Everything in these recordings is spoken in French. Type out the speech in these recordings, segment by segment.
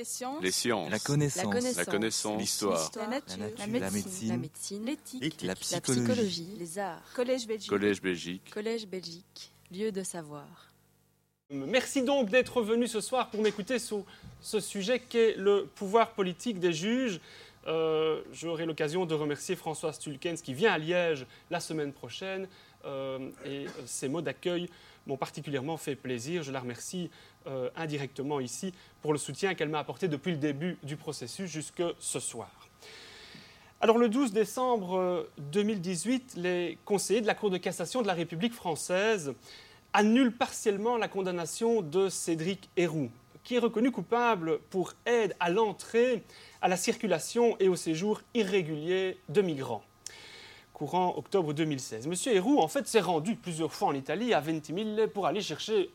Les sciences. Les sciences. La connaissance. La connaissance. L'histoire. La nature. La nature. La La médecine. L'éthique. La La psychologie. psychologie. Les arts. Collège Belgique. Collège Belgique. Collège Belgique. Lieu de savoir. Merci donc d'être venu ce soir pour m'écouter sur ce sujet qu'est le pouvoir politique des juges. Euh, J'aurai l'occasion de remercier Françoise Tulkens qui vient à Liège la semaine prochaine euh, et euh, ses mots d'accueil m'ont particulièrement fait plaisir. Je la remercie euh, indirectement ici pour le soutien qu'elle m'a apporté depuis le début du processus jusque ce soir. Alors le 12 décembre euh, 2018, les conseillers de la Cour de cassation de la République française annulent partiellement la condamnation de Cédric Héroux, qui est reconnu coupable pour aide à l'entrée, à la circulation et au séjour irrégulier de migrants. Courant octobre 2016. Monsieur Héroux, en fait, s'est rendu plusieurs fois en Italie, à Ventimille, pour aller chercher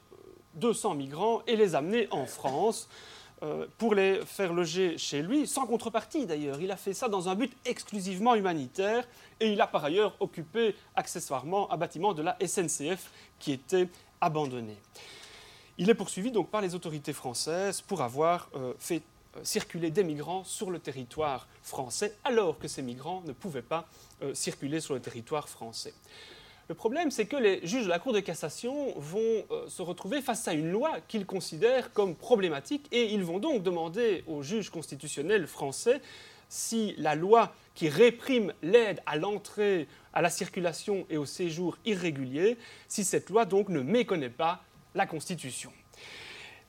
200 migrants et les amener en France euh, pour les faire loger chez lui, sans contrepartie d'ailleurs. Il a fait ça dans un but exclusivement humanitaire et il a par ailleurs occupé accessoirement un bâtiment de la SNCF qui était abandonné. Il est poursuivi donc par les autorités françaises pour avoir euh, fait euh, circuler des migrants sur le territoire français alors que ces migrants ne pouvaient pas euh, circuler sur le territoire français. Le problème, c'est que les juges de la Cour de cassation vont euh, se retrouver face à une loi qu'ils considèrent comme problématique et ils vont donc demander aux juges constitutionnels français si la loi qui réprime l'aide à l'entrée, à la circulation et au séjour irrégulier, si cette loi donc ne méconnaît pas la Constitution.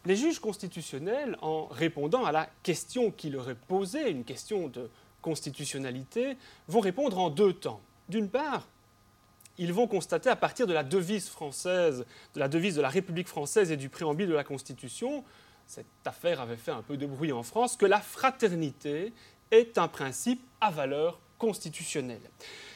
Les juges constitutionnels, en répondant à la question qui leur est posée, une question de constitutionnalité, vont répondre en deux temps. D'une part, ils vont constater à partir de la devise française, de la devise de la République française et du préambule de la Constitution, cette affaire avait fait un peu de bruit en France, que la fraternité est un principe à valeur constitutionnelle.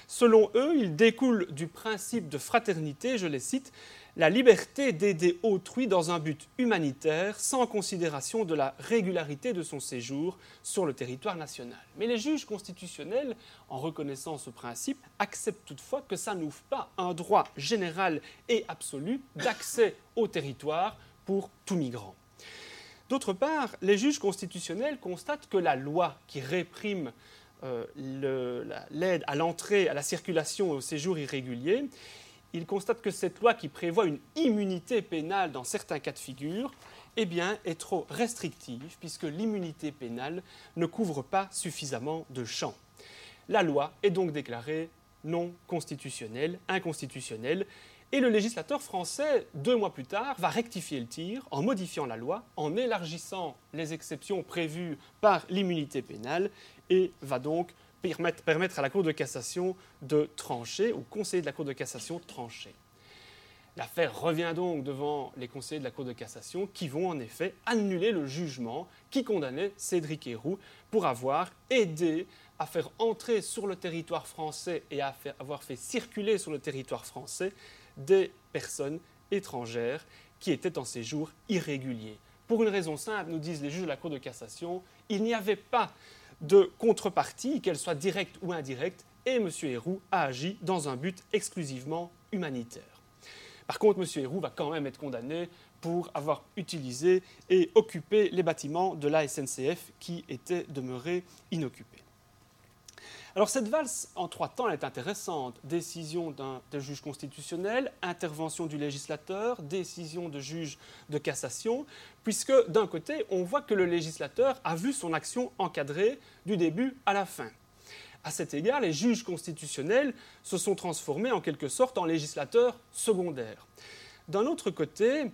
Selon eux, il découle du principe de fraternité, je les cite, la liberté d'aider autrui dans un but humanitaire sans considération de la régularité de son séjour sur le territoire national. Mais les juges constitutionnels, en reconnaissant ce principe, acceptent toutefois que ça n'ouvre pas un droit général et absolu d'accès au territoire pour tout migrant. D'autre part, les juges constitutionnels constatent que la loi qui réprime euh, l'aide à l'entrée, à la circulation et au séjour irrégulier, ils constatent que cette loi qui prévoit une immunité pénale dans certains cas de figure, eh bien, est trop restrictive puisque l'immunité pénale ne couvre pas suffisamment de champs. La loi est donc déclarée non constitutionnelle, inconstitutionnelle, et le législateur français, deux mois plus tard, va rectifier le tir en modifiant la loi, en élargissant les exceptions prévues par l'immunité pénale, et va donc permettre, à la Cour de cassation de trancher, au conseiller de la Cour de cassation trancher. L'affaire revient donc devant les conseillers de la Cour de cassation qui vont en effet annuler le jugement qui condamnait Cédric Héroux pour avoir aidé à faire entrer sur le territoire français et à faire- avoir fait circuler sur le territoire français des personnes étrangères qui étaient en séjour irrégulier. Pour une raison simple, nous disent les juges de la Cour de cassation, il n'y avait pas de contrepartie, qu'elle soit directe ou indirecte, et M. Héroux a agi dans un but exclusivement humanitaire. Par contre, M. Héroux va quand même être condamné pour avoir utilisé et occupé les bâtiments de la SNCF qui étaient demeurés inoccupés. Alors cette valse en trois temps est intéressante. Décision d'un d'un juge constitutionnel, intervention du législateur, décision de juge de cassation, puisque d'un côté, on voit que le législateur a vu son action encadrée du début à la fin. À cet égard, les juges constitutionnels se sont transformés en quelque sorte en législateurs secondaires. D'un autre côté,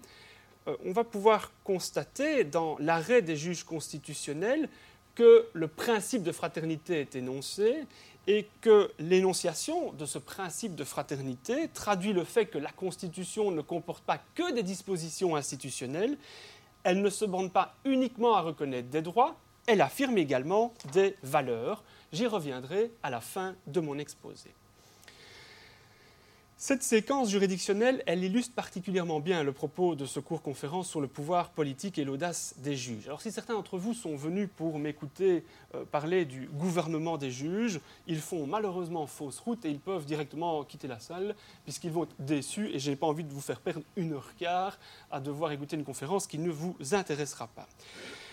euh, on va pouvoir constater dans l'arrêt des juges constitutionnels que le principe de fraternité est énoncé et que l'énonciation de ce principe de fraternité traduit le fait que la Constitution ne comporte pas que des dispositions institutionnelles, elle ne se borne pas uniquement à reconnaître des droits, elle affirme également des valeurs. J'y reviendrai à la fin de mon exposé. Cette séquence juridictionnelle, elle illustre particulièrement bien le propos de ce cours conférence sur le pouvoir politique et l'audace des juges. Alors si certains d'entre vous sont venus pour m'écouter euh, parler du gouvernement des juges, ils font malheureusement fausse route et ils peuvent directement quitter la salle puisqu'ils vont être déçus et je n'ai pas envie de vous faire perdre une heure quart à devoir écouter une conférence qui ne vous intéressera pas.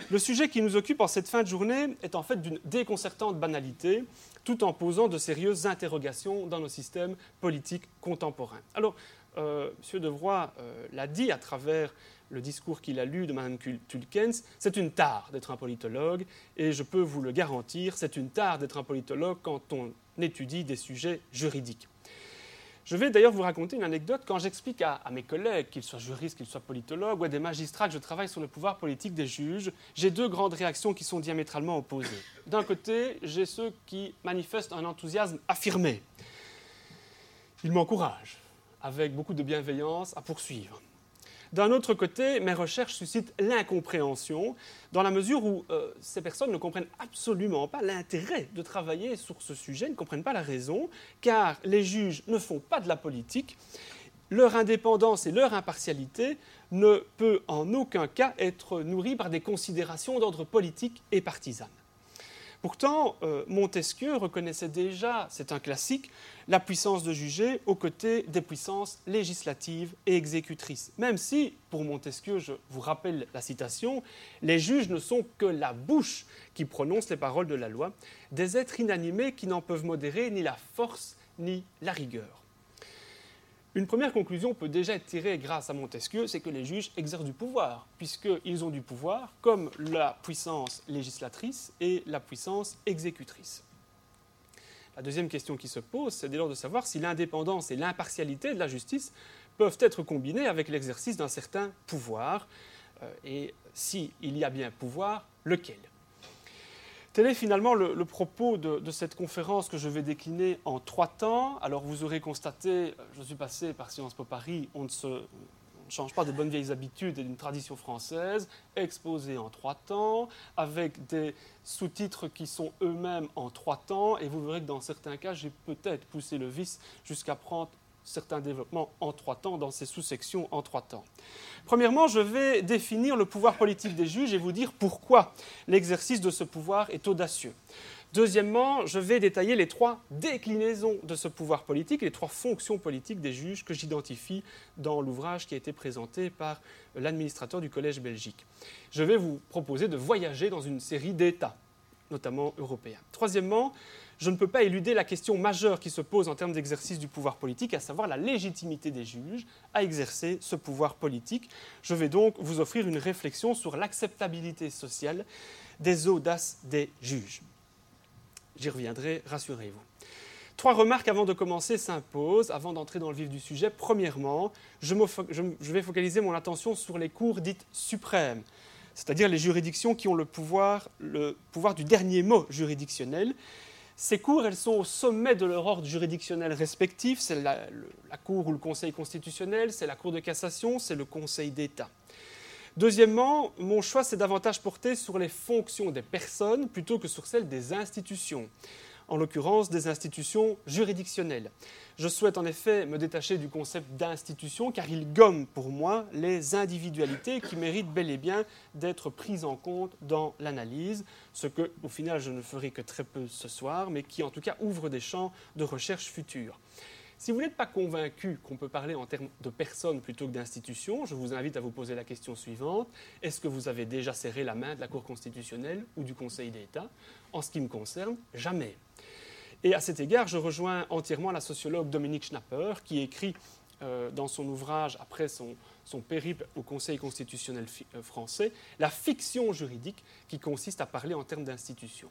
Le sujet qui nous occupe en cette fin de journée est en fait d'une déconcertante banalité, tout en posant de sérieuses interrogations dans nos systèmes politiques contemporains. Alors, euh, M. Devroy euh, l'a dit à travers le discours qu'il a lu de Mme Tulkens, c'est une tare d'être un politologue, et je peux vous le garantir, c'est une tare d'être un politologue quand on étudie des sujets juridiques. Je vais d'ailleurs vous raconter une anecdote quand j'explique à, mes collègues, qu'ils soient juristes, qu'ils soient politologues ou à des magistrats que je travaille sur le pouvoir politique des juges, j'ai deux grandes réactions qui sont diamétralement opposées. D'un côté, j'ai ceux qui manifestent un enthousiasme affirmé. Ils m'encouragent, avec beaucoup de bienveillance, à poursuivre. D'un autre côté, mes recherches suscitent l'incompréhension, dans la mesure où euh, ces personnes ne comprennent absolument pas l'intérêt de travailler sur ce sujet, ne comprennent pas la raison, car les juges ne font pas de la politique. Leur indépendance et leur impartialité ne peut en aucun cas être nourrie par des considérations d'ordre politique et partisan. Pourtant, euh, Montesquieu reconnaissait déjà, c'est un classique, la puissance de juger aux côtés des puissances législatives et exécutrices. Même si, pour Montesquieu, je vous rappelle la citation, les juges ne sont que la bouche qui prononce les paroles de la loi, des êtres inanimés qui n'en peuvent modérer ni la force ni la rigueur. Une première conclusion peut déjà être tirée grâce à Montesquieu, c'est que les juges exercent du pouvoir, puisqu'ils ont du pouvoir comme la puissance législatrice et la puissance exécutrice. La deuxième question qui se pose, c'est dès lors de savoir si l'indépendance et l'impartialité de la justice peuvent être combinées avec l'exercice d'un certain pouvoir, euh, et s'il y a bien pouvoir, lequel? Tel est finalement le, propos de, cette conférence que je vais décliner en trois temps. Alors vous aurez constaté, je suis passé par Sciences Po Paris, on ne se change pas des bonnes vieilles habitudes et d'une tradition française, exposé en trois temps, avec des sous-titres qui sont eux-mêmes en trois temps, et vous verrez que dans certains cas, j'ai peut-être poussé le vice jusqu'à prendre certains développements en trois temps, dans ces sous-sections en trois temps. Premièrement, je vais définir le pouvoir politique des juges et vous dire pourquoi l'exercice de ce pouvoir est audacieux. Deuxièmement, je vais détailler les trois déclinaisons de ce pouvoir politique, les trois fonctions politiques des juges que j'identifie dans l'ouvrage qui a été présenté par l'administrateur du Collège belgique. Je vais vous proposer de voyager dans une série d'États, notamment européens. Troisièmement, je ne peux pas éluder la question majeure qui se pose en termes d'exercice du pouvoir politique, à savoir la légitimité des juges à exercer ce pouvoir politique. Je vais donc vous offrir une réflexion sur l'acceptabilité sociale des audaces des juges. J'y reviendrai, rassurez-vous. Trois remarques avant de commencer s'imposent, avant d'entrer dans le vif du sujet. Premièrement, je, vais focaliser mon attention sur les cours dites suprêmes, c'est-à-dire les juridictions qui ont le pouvoir, le pouvoir du dernier mot juridictionnel, ces cours, elles sont au sommet de leur ordre juridictionnel respectif. C'est la, Cour ou le Conseil constitutionnel, c'est la Cour de cassation, c'est le Conseil d'État. Deuxièmement, mon choix s'est davantage porté sur les fonctions des personnes plutôt que sur celles des institutions en l'occurrence des institutions juridictionnelles. Je souhaite en effet me détacher du concept d'institution car il gomme pour moi les individualités qui méritent bel et bien d'être prises en compte dans l'analyse, ce que au final je ne ferai que très peu ce soir, mais qui en tout cas ouvre des champs de recherche futurs. Si vous n'êtes pas convaincu qu'on peut parler en termes de personnes plutôt que d'institutions, je vous invite à vous poser la question suivante. Est-ce que vous avez déjà serré la main de la Cour constitutionnelle ou du Conseil d'État? En ce qui me concerne, jamais. Et à cet égard, je rejoins entièrement la sociologue Dominique Schnapper, qui écrit euh, dans son ouvrage, après son, périple au Conseil constitutionnel euh, français, La fiction juridique qui consiste à parler en termes d'institution.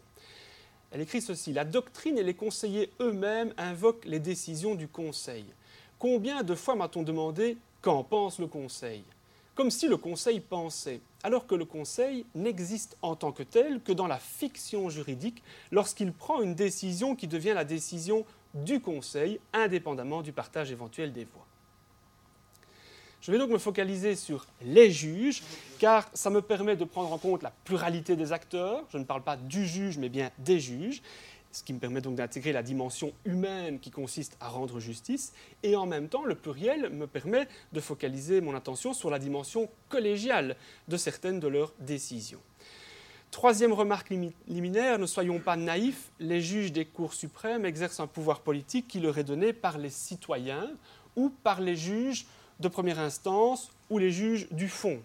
Elle écrit ceci La doctrine et les conseillers eux-mêmes invoquent les décisions du Conseil. Combien de fois m'a-t-on demandé qu'en pense le Conseil? Comme si le Conseil pensait alors que le Conseil n'existe en tant que tel que dans la fiction juridique lorsqu'il prend une décision qui devient la décision du Conseil, indépendamment du partage éventuel des voix. Je vais donc me focaliser sur les juges, car ça me permet de prendre en compte la pluralité des acteurs. Je ne parle pas du juge, mais bien des juges ce qui me permet donc d'intégrer la dimension humaine qui consiste à rendre justice, et en même temps, le pluriel me permet de focaliser mon attention sur la dimension collégiale de certaines de leurs décisions. Troisième remarque liminaire, ne soyons pas naïfs, les juges des cours suprêmes exercent un pouvoir politique qui leur est donné par les citoyens ou par les juges de première instance ou les juges du fond.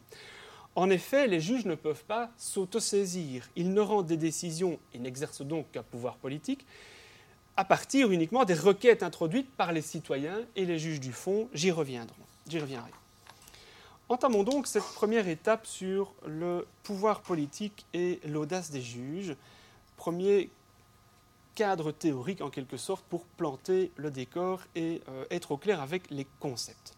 En effet, les juges ne peuvent pas s'autosaisir. Ils ne rendent des décisions et n'exercent donc qu'un pouvoir politique à partir uniquement des requêtes introduites par les citoyens et les juges du fond. J'y reviendrai. Entamons donc cette première étape sur le pouvoir politique et l'audace des juges. Premier cadre théorique en quelque sorte pour planter le décor et euh, être au clair avec les concepts.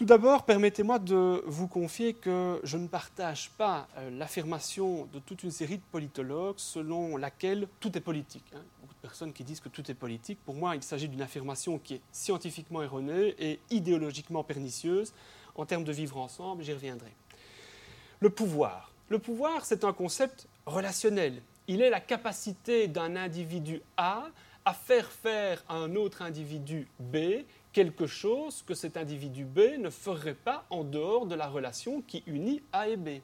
Tout d'abord, permettez-moi de vous confier que je ne partage pas euh, l'affirmation de toute une série de politologues selon laquelle tout est politique. Hein. Beaucoup de personnes qui disent que tout est politique. Pour moi, il s'agit d'une affirmation qui est scientifiquement erronée et idéologiquement pernicieuse en termes de vivre ensemble. J'y reviendrai. Le pouvoir. Le pouvoir, c'est un concept relationnel. Il est la capacité d'un individu A à faire faire à un autre individu B quelque chose que cet individu B ne ferait pas en dehors de la relation qui unit A et B.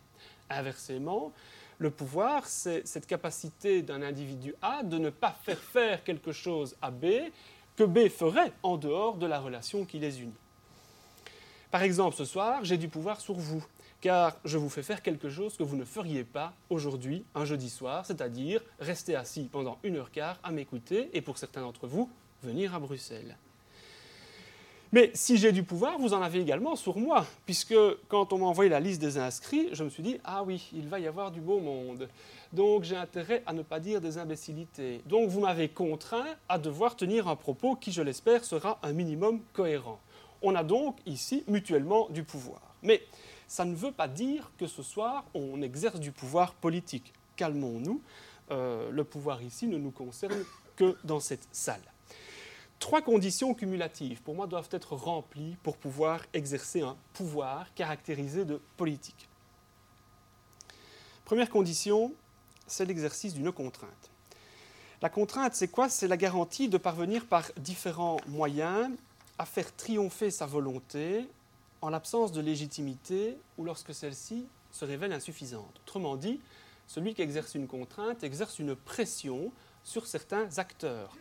Inversement, le pouvoir, c'est cette capacité d'un individu A de ne pas faire faire quelque chose à B que B ferait en dehors de la relation qui les unit. Par exemple, ce soir, j'ai du pouvoir sur vous, car je vous fais faire quelque chose que vous ne feriez pas aujourd'hui, un jeudi soir, c'est-à-dire rester assis pendant une heure quart à m'écouter et pour certains d'entre vous, venir à Bruxelles. Mais si j'ai du pouvoir, vous en avez également sur moi, puisque quand on m'a envoyé la liste des inscrits, je me suis dit, ah oui, il va y avoir du beau monde. Donc j'ai intérêt à ne pas dire des imbécilités. Donc vous m'avez contraint à devoir tenir un propos qui, je l'espère, sera un minimum cohérent. On a donc ici mutuellement du pouvoir. Mais ça ne veut pas dire que ce soir, on exerce du pouvoir politique. Calmons-nous, euh, le pouvoir ici ne nous concerne que dans cette salle. Trois conditions cumulatives, pour moi, doivent être remplies pour pouvoir exercer un pouvoir caractérisé de politique. Première condition, c'est l'exercice d'une contrainte. La contrainte, c'est quoi? C'est la garantie de parvenir par différents moyens à faire triompher sa volonté en l'absence de légitimité ou lorsque celle-ci se révèle insuffisante. Autrement dit, celui qui exerce une contrainte exerce une pression sur certains acteurs.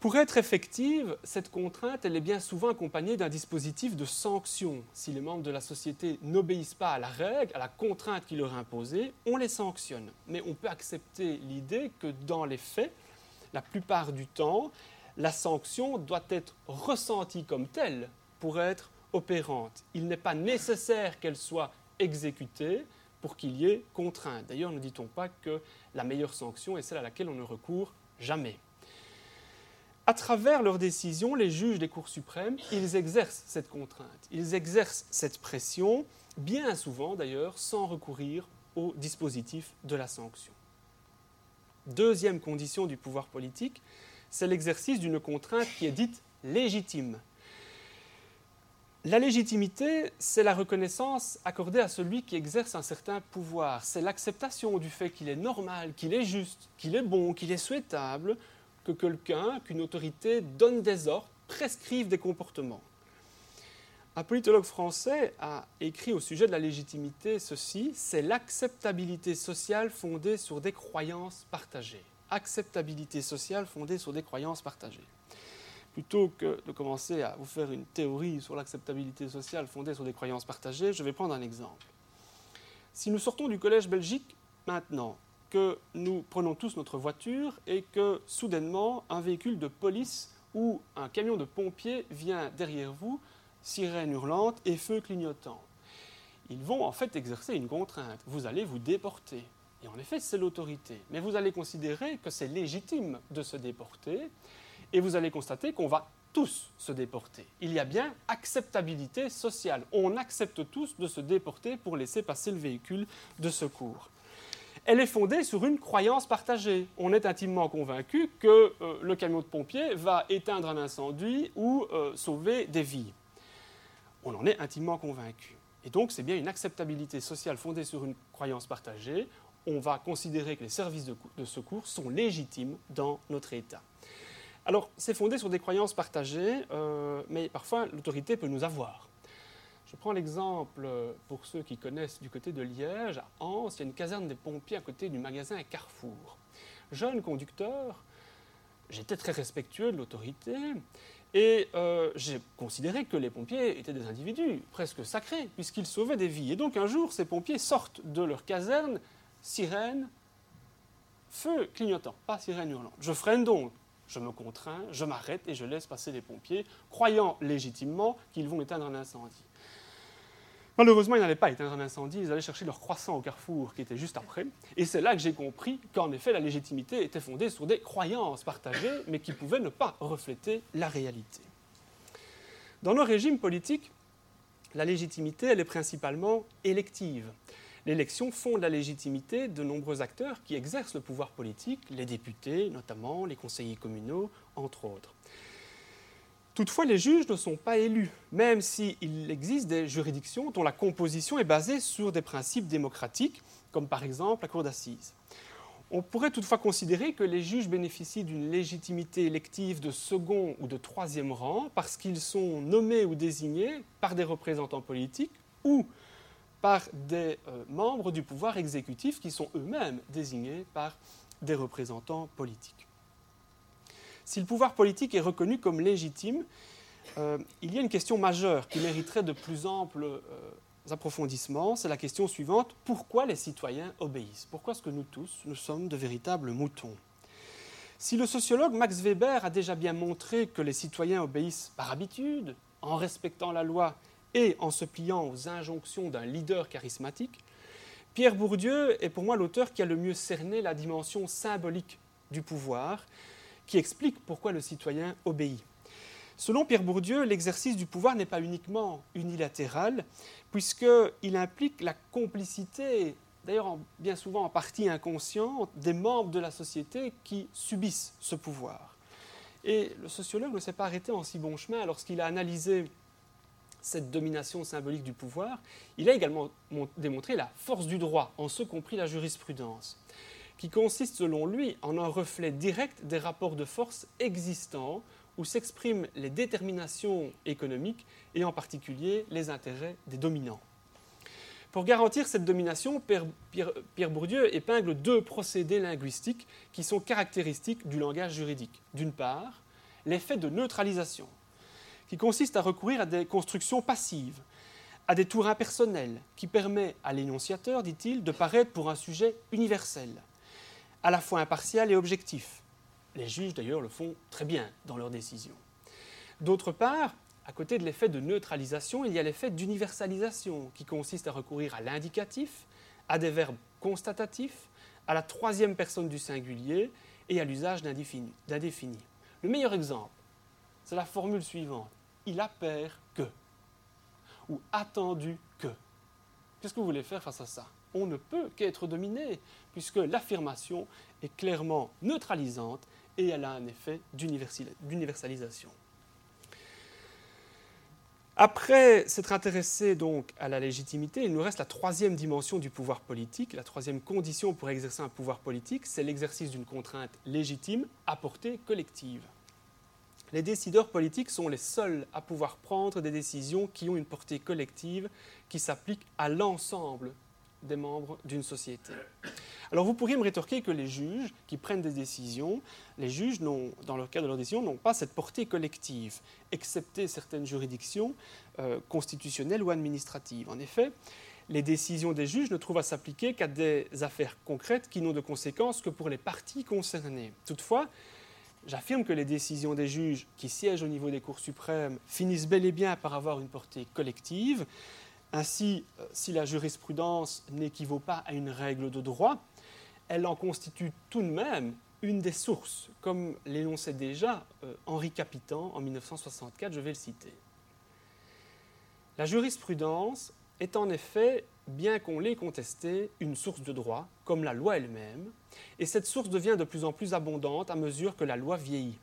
Pour être effective, cette contrainte, elle est bien souvent accompagnée d'un dispositif de sanction. Si les membres de la société n'obéissent pas à la règle, à la contrainte qui leur est imposée, on les sanctionne. Mais on peut accepter l'idée que dans les faits, la plupart du temps, la sanction doit être ressentie comme telle pour être opérante. Il n'est pas nécessaire qu'elle soit exécutée pour qu'il y ait contrainte. D'ailleurs, ne dit-on pas que la meilleure sanction est celle à laquelle on ne recourt jamais à travers leurs décisions, les juges des cours suprêmes, ils exercent cette contrainte, ils exercent cette pression, bien souvent d'ailleurs, sans recourir au dispositif de la sanction. Deuxième condition du pouvoir politique, c'est l'exercice d'une contrainte qui est dite légitime. La légitimité, c'est la reconnaissance accordée à celui qui exerce un certain pouvoir. C'est l'acceptation du fait qu'il est normal, qu'il est juste, qu'il est bon, qu'il est souhaitable que quelqu'un, qu'une autorité donne des ordres, prescrive des comportements. Un politologue français a écrit au sujet de la légitimité ceci, c'est l'acceptabilité sociale fondée sur des croyances partagées. Acceptabilité sociale fondée sur des croyances partagées. Plutôt que de commencer à vous faire une théorie sur l'acceptabilité sociale fondée sur des croyances partagées, je vais prendre un exemple. Si nous sortons du collège Belgique maintenant que nous prenons tous notre voiture et que soudainement un véhicule de police ou un camion de pompiers vient derrière vous, sirène hurlante et feu clignotant. Ils vont en fait exercer une contrainte. Vous allez vous déporter. Et en effet, c'est l'autorité. Mais vous allez considérer que c'est légitime de se déporter et vous allez constater qu'on va tous se déporter. Il y a bien acceptabilité sociale. On accepte tous de se déporter pour laisser passer le véhicule de secours elle est fondée sur une croyance partagée. On est intimement convaincu que euh, le camion de pompiers va éteindre un incendie ou euh, sauver des vies. On en est intimement convaincu. Et donc, c'est bien une acceptabilité sociale fondée sur une croyance partagée. On va considérer que les services de, secours sont légitimes dans notre État. Alors, c'est fondé sur des croyances partagées, euh, mais parfois l'autorité peut nous avoir. Je prends l'exemple, euh, pour ceux qui connaissent du côté de Liège, à Anse, il y a une caserne des pompiers à côté du magasin Carrefour. Jeune conducteur, j'étais très respectueux de l'autorité, Et euh, j'ai considéré que les pompiers étaient des individus presque sacrés, puisqu'ils sauvaient des vies. Et donc un jour, ces pompiers sortent de leur caserne, sirène, feu clignotant, pas sirène hurlante. Je freine donc, je me contrains, je m'arrête et je laisse passer les pompiers, croyant légitimement qu'ils vont éteindre un incendie. Malheureusement, ils n'allaient pas éteindre un incendie, ils allaient chercher leur croissant au carrefour qui était juste après. Et c'est là que j'ai compris qu'en effet, la légitimité était fondée sur des croyances partagées, mais qui pouvaient ne pas refléter la réalité. Dans nos régimes politiques, la légitimité, elle est principalement élective. L'élection fonde la légitimité de nombreux acteurs qui exercent le pouvoir politique, les députés notamment, les conseillers communaux, entre autres. Toutefois, les juges ne sont pas élus, même s'il existe des juridictions dont la composition est basée sur des principes démocratiques, comme par exemple la Cour d'assises. On pourrait toutefois considérer que les juges bénéficient d'une légitimité élective de second ou de troisième rang parce qu'ils sont nommés ou désignés par des représentants politiques ou par des euh, membres du pouvoir exécutif qui sont eux-mêmes désignés par des représentants politiques. Si le pouvoir politique est reconnu comme légitime, euh, il y a une question majeure qui mériterait de plus amples euh, approfondissements. C'est la question suivante. Pourquoi les citoyens obéissent? Pourquoi est-ce que nous tous, nous sommes de véritables moutons? Si le sociologue Max Weber a déjà bien montré que les citoyens obéissent par habitude, en respectant la loi et en se pliant aux injonctions d'un leader charismatique, Pierre Bourdieu est pour moi l'auteur qui a le mieux cerné la dimension symbolique du pouvoir qui explique pourquoi le citoyen obéit. Selon Pierre Bourdieu, l'exercice du pouvoir n'est pas uniquement unilatéral, puisqu'il implique la complicité, d'ailleurs bien souvent en partie inconsciente, des membres de la société qui subissent ce pouvoir. Et le sociologue ne s'est pas arrêté en si bon chemin lorsqu'il a analysé cette domination symbolique du pouvoir. Il a également démontré la force du droit, en ce compris la jurisprudence qui consiste selon lui en un reflet direct des rapports de force existants où s'expriment les déterminations économiques et en particulier les intérêts des dominants. Pour garantir cette domination, Pierre, Bourdieu épingle deux procédés linguistiques qui sont caractéristiques du langage juridique. D'une part, l'effet de neutralisation, qui consiste à recourir à des constructions passives, à des tours impersonnels, qui permet à l'énonciateur, dit-il, de paraître pour un sujet universel à la fois impartial et objectif. Les juges, d'ailleurs, le font très bien dans leurs décisions. D'autre part, à côté de l'effet de neutralisation, il y a l'effet d'universalisation, qui consiste à recourir à l'indicatif, à des verbes constatatifs, à la troisième personne du singulier et à l'usage d'indéfini. Le meilleur exemple, c'est la formule suivante. Il a peur que. Ou attendu que. Qu'est-ce que vous voulez faire face à ça? On ne peut qu'être dominé puisque l'affirmation est clairement neutralisante et elle a un effet d'universalisation. Après s'être intéressé donc à la légitimité, il nous reste la troisième dimension du pouvoir politique. La troisième condition pour exercer un pouvoir politique, c'est l'exercice d'une contrainte légitime à portée collective. Les décideurs politiques sont les seuls à pouvoir prendre des décisions qui ont une portée collective qui s'applique à l'ensemble des membres d'une société. Alors vous pourriez me rétorquer que les juges qui prennent des décisions, les juges, dans le cadre de leurs décisions, n'ont pas cette portée collective, excepté certaines juridictions euh, constitutionnelles ou administratives. En effet, les décisions des juges ne trouvent à s'appliquer qu'à des affaires concrètes qui n'ont de conséquences que pour les parties concernées. Toutefois, j'affirme que les décisions des juges qui siègent au niveau des cours suprêmes finissent bel et bien par avoir une portée collective. Ainsi, euh, si la jurisprudence n'équivaut pas à une règle de droit, elle en constitue tout de même une des sources, comme l'énonçait déjà euh, Henri Capitan en 1964, je vais le citer. La jurisprudence est en effet, bien qu'on l'ait contestée, une source de droit, comme la loi elle-même, et cette source devient de plus en plus abondante à mesure que la loi vieillit.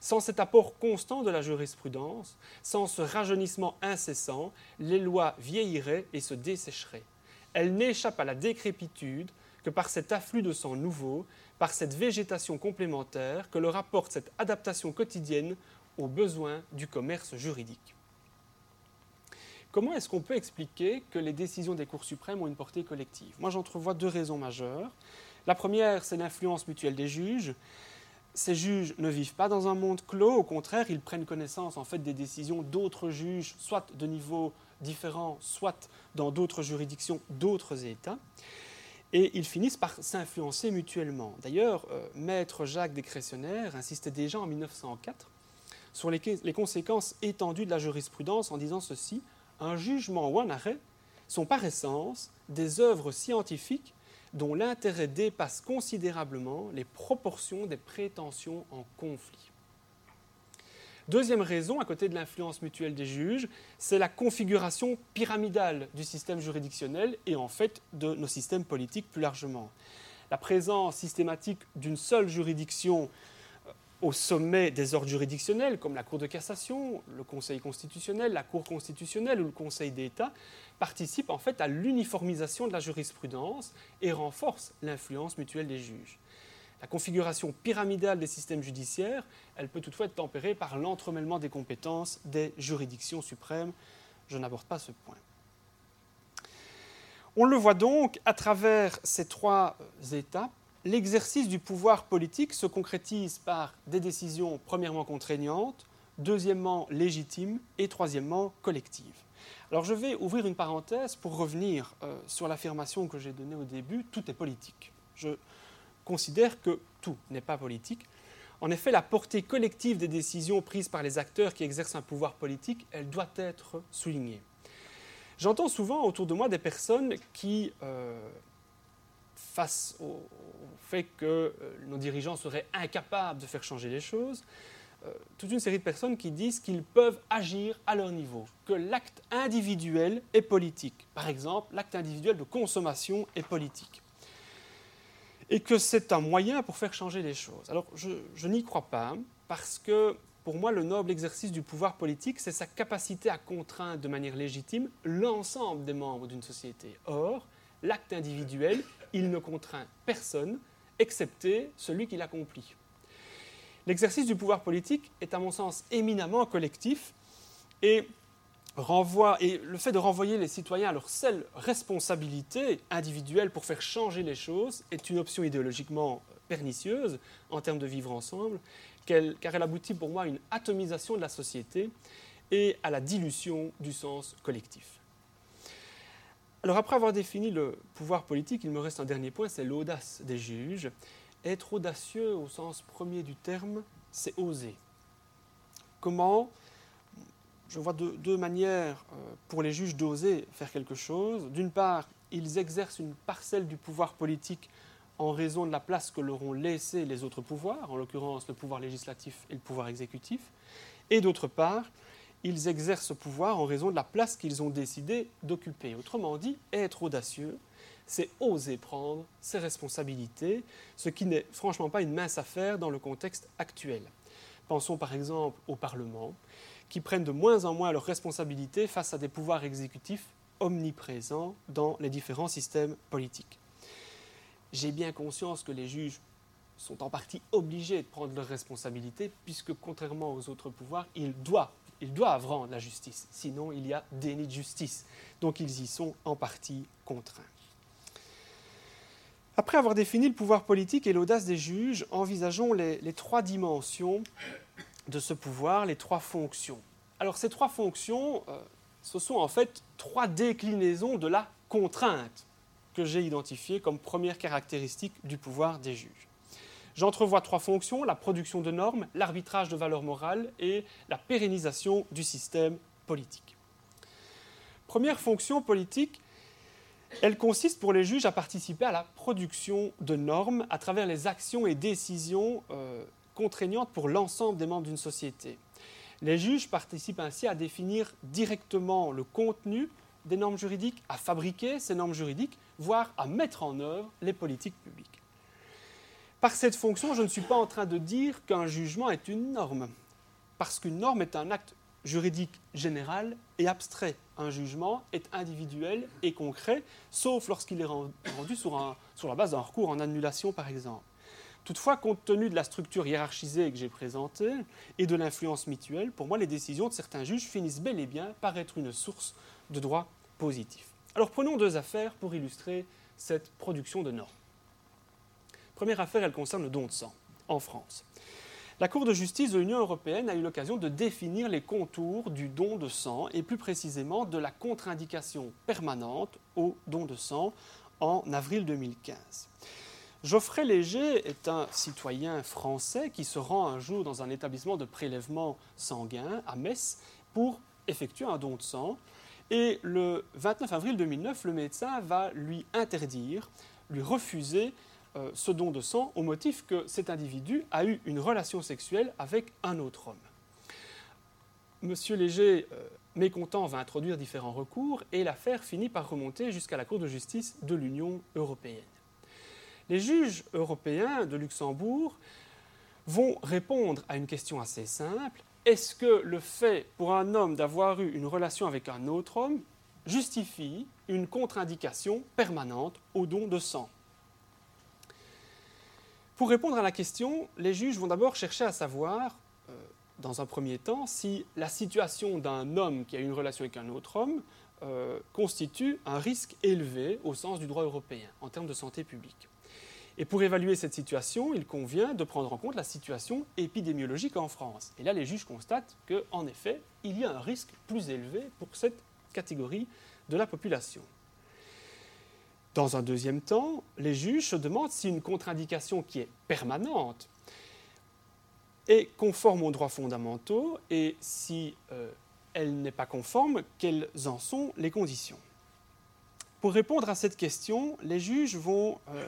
Sans cet apport constant de la jurisprudence, sans ce rajeunissement incessant, les lois vieilliraient et se dessécheraient. Elles n'échappent à la décrépitude que par cet afflux de sang nouveau, par cette végétation complémentaire que leur apporte cette adaptation quotidienne aux besoins du commerce juridique. Comment est-ce qu'on peut expliquer que les décisions des cours suprêmes ont une portée collective? Moi, j'entrevois deux raisons majeures. La première, c'est l'influence mutuelle des juges. Ces juges ne vivent pas dans un monde clos, au contraire, ils prennent connaissance en fait des décisions d'autres juges, soit de niveaux différents, soit dans d'autres juridictions, d'autres États, et ils finissent par s'influencer mutuellement. D'ailleurs, euh, maître Jacques Descressionnaires insistait déjà en 1904 sur les conséquences étendues de la jurisprudence en disant ceci. Un jugement ou un arrêt sont par essence des œuvres scientifiques dont l'intérêt dépasse considérablement les proportions des prétentions en conflit. Deuxième raison, à côté de l'influence mutuelle des juges, c'est la configuration pyramidale du système juridictionnel et en fait de nos systèmes politiques plus largement. La présence systématique d'une seule juridiction au sommet des ordres juridictionnels, comme la Cour de cassation, le Conseil constitutionnel, la Cour constitutionnelle ou le Conseil d'État, participe en fait à l'uniformisation de la jurisprudence et renforce l'influence mutuelle des juges. La configuration pyramidale des systèmes judiciaires, elle peut toutefois être tempérée par l'entremêlement des compétences des juridictions suprêmes. Je n'aborde pas ce point. On le voit donc à travers ces trois étapes l'exercice du pouvoir politique se concrétise par des décisions premièrement contraignantes, deuxièmement légitimes et troisièmement collectives. Alors je vais ouvrir une parenthèse pour revenir euh, sur l'affirmation que j'ai donnée au début, tout est politique. Je considère que tout n'est pas politique. En effet, la portée collective des décisions prises par les acteurs qui exercent un pouvoir politique, elle doit être soulignée. J'entends souvent autour de moi des personnes qui euh, face au, fait que euh, nos dirigeants seraient incapables de faire changer les choses, toute une série de personnes qui disent qu'ils peuvent agir à leur niveau, que l'acte individuel est politique. Par exemple, l'acte individuel de consommation est politique. Et que c'est un moyen pour faire changer les choses. Alors, je, je n'y crois pas, parce que pour moi, le noble exercice du pouvoir politique, c'est sa capacité à contraindre de manière légitime l'ensemble des membres d'une société. Or, l'acte individuel, il ne contraint personne, excepté celui qui l'accomplit. L'exercice du pouvoir politique est à mon sens éminemment collectif et, le fait de renvoyer les citoyens à leur seule responsabilité individuelle pour faire changer les choses est une option idéologiquement pernicieuse en termes de vivre ensemble, car elle aboutit pour moi à une atomisation de la société et à la dilution du sens collectif. Alors après avoir défini le pouvoir politique, il me reste un dernier point, c'est l'audace des juges. Être audacieux au sens premier du terme, c'est oser. Comment Je vois deux, manières euh, pour les juges d'oser faire quelque chose. D'une part, ils exercent une parcelle du pouvoir politique en raison de la place que leur ont laissé les autres pouvoirs, en l'occurrence le pouvoir législatif et le pouvoir exécutif. Et d'autre part, ils exercent ce pouvoir en raison de la place qu'ils ont décidé d'occuper. Autrement dit, être audacieux, c'est oser prendre ses responsabilités, ce qui n'est franchement pas une mince affaire dans le contexte actuel. Pensons par exemple au Parlement, qui prennent de moins en moins leurs responsabilités face à des pouvoirs exécutifs omniprésents dans les différents systèmes politiques. J'ai bien conscience que les juges sont en partie obligés de prendre leurs responsabilités, puisque contrairement aux autres pouvoirs, ils doivent ils doivent rendre la justice, sinon il y a déni de justice. Donc ils y sont en partie contraints. Après avoir défini le pouvoir politique et l'audace des juges, envisageons les, trois dimensions de ce pouvoir, les trois fonctions. Alors ces trois fonctions, euh, ce sont en fait trois déclinaisons de la contrainte que j'ai identifiées comme première caractéristique du pouvoir des juges. J'entrevois trois fonctions, la production de normes, l'arbitrage de valeurs morales et la pérennisation du système politique. Première fonction politique, elle consiste pour les juges à participer à la production de normes à travers les actions et décisions euh, contraignantes pour l'ensemble des membres d'une société. Les juges participent ainsi à définir directement le contenu des normes juridiques, à fabriquer ces normes juridiques, voire à mettre en œuvre les politiques publiques. Par cette fonction, je ne suis pas en train de dire qu'un jugement est une norme, parce qu'une norme est un acte juridique général et abstrait. Un jugement est individuel et concret, sauf lorsqu'il est rendu sur, la base d'un recours en annulation, par exemple. Toutefois, compte tenu de la structure hiérarchisée que j'ai présentée et de l'influence mutuelle, pour moi, les décisions de certains juges finissent bel et bien par être une source de droit positif. Alors prenons deux affaires pour illustrer cette production de normes. Première affaire, elle concerne le don de sang. en France. La Cour de justice de l'Union européenne a eu l'occasion de définir les contours du don de sang et plus précisément de la contre-indication permanente au don de sang en avril 2015. Geoffrey Léger est un citoyen français qui se rend un jour dans un établissement de prélèvement sanguin à Metz pour effectuer un don de sang. Et le 29 avril 2009, le médecin va lui interdire, lui refuser euh, ce don de sang au motif que cet individu a eu une relation sexuelle avec un autre homme. Monsieur Léger, euh, mécontent, va introduire différents recours et l'affaire finit par remonter jusqu'à la Cour de justice de l'Union européenne. Les juges européens de Luxembourg vont répondre à une question assez simple. Est-ce que le fait pour un homme d'avoir eu une relation avec un autre homme justifie une contre-indication permanente au don de sang? Pour répondre à la question, les juges vont d'abord chercher à savoir, euh, dans un premier temps, si la situation d'un homme qui a une relation avec un autre homme euh, constitue un risque élevé au sens du droit européen en termes de santé publique. Et pour évaluer cette situation, il convient de prendre en compte la situation épidémiologique en France. Et là, les juges constatent qu'en effet, il y a un risque plus élevé pour cette catégorie de la population. Dans un deuxième temps, les juges se demandent si une contre-indication qui est permanente est conforme aux droits fondamentaux et si euh, elle n'est pas conforme, quelles en sont les conditions. Pour répondre à cette question, les juges vont euh,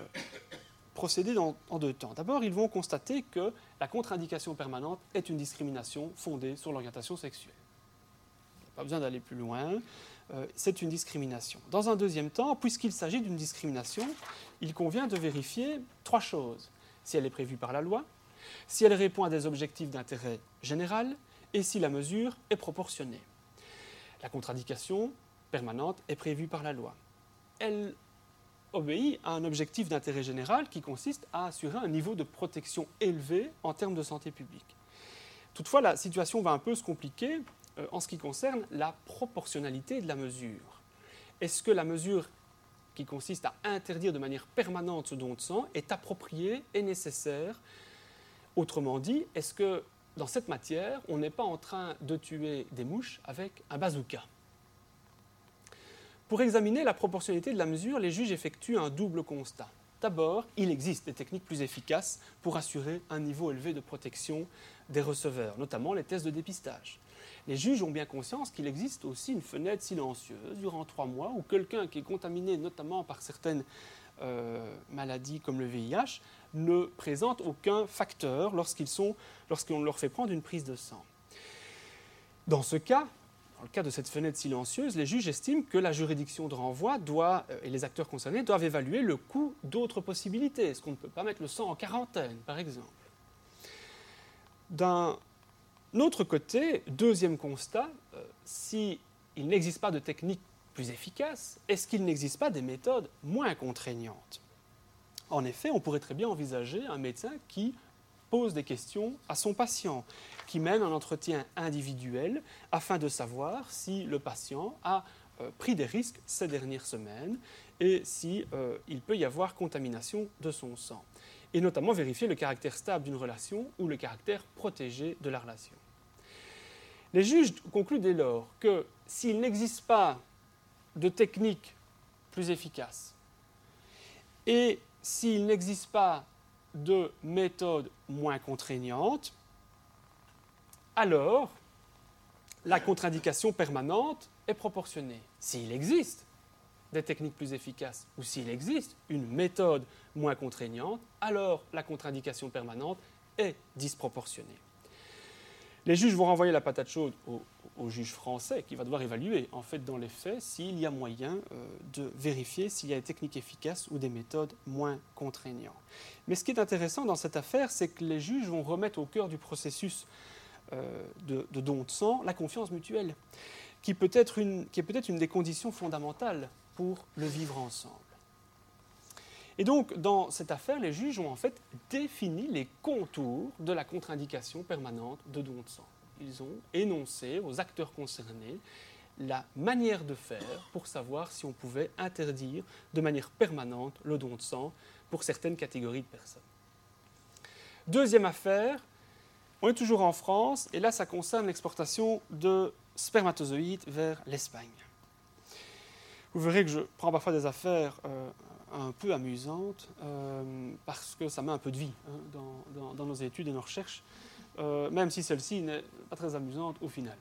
procéder en deux temps. D'abord, ils vont constater que la contre-indication permanente est une discrimination fondée sur l'orientation sexuelle. Pas besoin d'aller plus loin. Euh, c'est une discrimination. Dans un deuxième temps, puisqu'il s'agit d'une discrimination, il convient de vérifier trois choses. Si elle est prévue par la loi, si elle répond à des objectifs d'intérêt général et si la mesure est proportionnée. La contradiction permanente est prévue par la loi. Elle obéit à un objectif d'intérêt général qui consiste à assurer un niveau de protection élevé en termes de santé publique. Toutefois, la situation va un peu se compliquer euh, en ce qui concerne la proportionnalité de la mesure. Est-ce que la mesure qui consiste à interdire de manière permanente ce don de sang est appropriée et nécessaire? Autrement dit, est-ce que dans cette matière, on n'est pas en train de tuer des mouches avec un bazooka? Pour examiner la proportionnalité de la mesure, les juges effectuent un double constat. D'abord, il existe des techniques plus efficaces pour assurer un niveau élevé de protection des receveurs, notamment les tests de dépistage les juges ont bien conscience qu'il existe aussi une fenêtre silencieuse durant trois mois où quelqu'un qui est contaminé notamment par certaines euh, maladies comme le VIH ne présente aucun facteur lorsqu'on leur fait prendre une prise de sang. Dans ce cas, dans le cas de cette fenêtre silencieuse, les juges estiment que la juridiction de renvoi doit, euh, et les acteurs concernés doivent évaluer le coût d'autres possibilités. Est-ce qu'on ne peut pas mettre le sang en quarantaine, par exemple? L'autre côté, deuxième constat, euh, s'il n'existe pas de technique plus efficace, est-ce qu'il n'existe pas des méthodes moins contraignantes? En effet, on pourrait très bien envisager un médecin qui pose des questions à son patient, qui mène un entretien individuel afin de savoir si le patient a euh, pris des risques ces dernières semaines et s'il euh, peut y avoir contamination de son sang. Et notamment vérifier le caractère stable d'une relation ou le caractère protégé de la relation. Les juges concluent dès lors que s'il n'existe pas de technique plus efficace et s'il n'existe pas de méthode moins contraignante, alors la contre-indication permanente est proportionnée. S'il existe des techniques plus efficaces ou s'il existe une méthode moins contraignante, alors la contre-indication permanente est disproportionnée. Les juges vont renvoyer la patate chaude au, juge français qui va devoir évaluer, en fait, dans les faits, s'il y a moyen euh, de vérifier s'il y a des techniques efficaces ou des méthodes moins contraignantes. Mais ce qui est intéressant dans cette affaire, c'est que les juges vont remettre au cœur du processus euh, de, don de sang la confiance mutuelle, qui, peut être une, qui est peut-être une des conditions fondamentales pour le vivre ensemble. Et donc, dans cette affaire, les juges ont en fait défini les contours de la contre-indication permanente de don de sang. Ils ont énoncé aux acteurs concernés la manière de faire pour savoir si on pouvait interdire de manière permanente le don de sang pour certaines catégories de personnes. Deuxième affaire, on est toujours en France, et là, ça concerne l'exportation de spermatozoïdes vers l'Espagne. Vous verrez que je prends parfois des affaires euh, un peu amusantes, euh, parce que ça met un peu de vie hein, dans, nos études et nos recherches, euh, même si celle-ci n'est pas très amusante au final.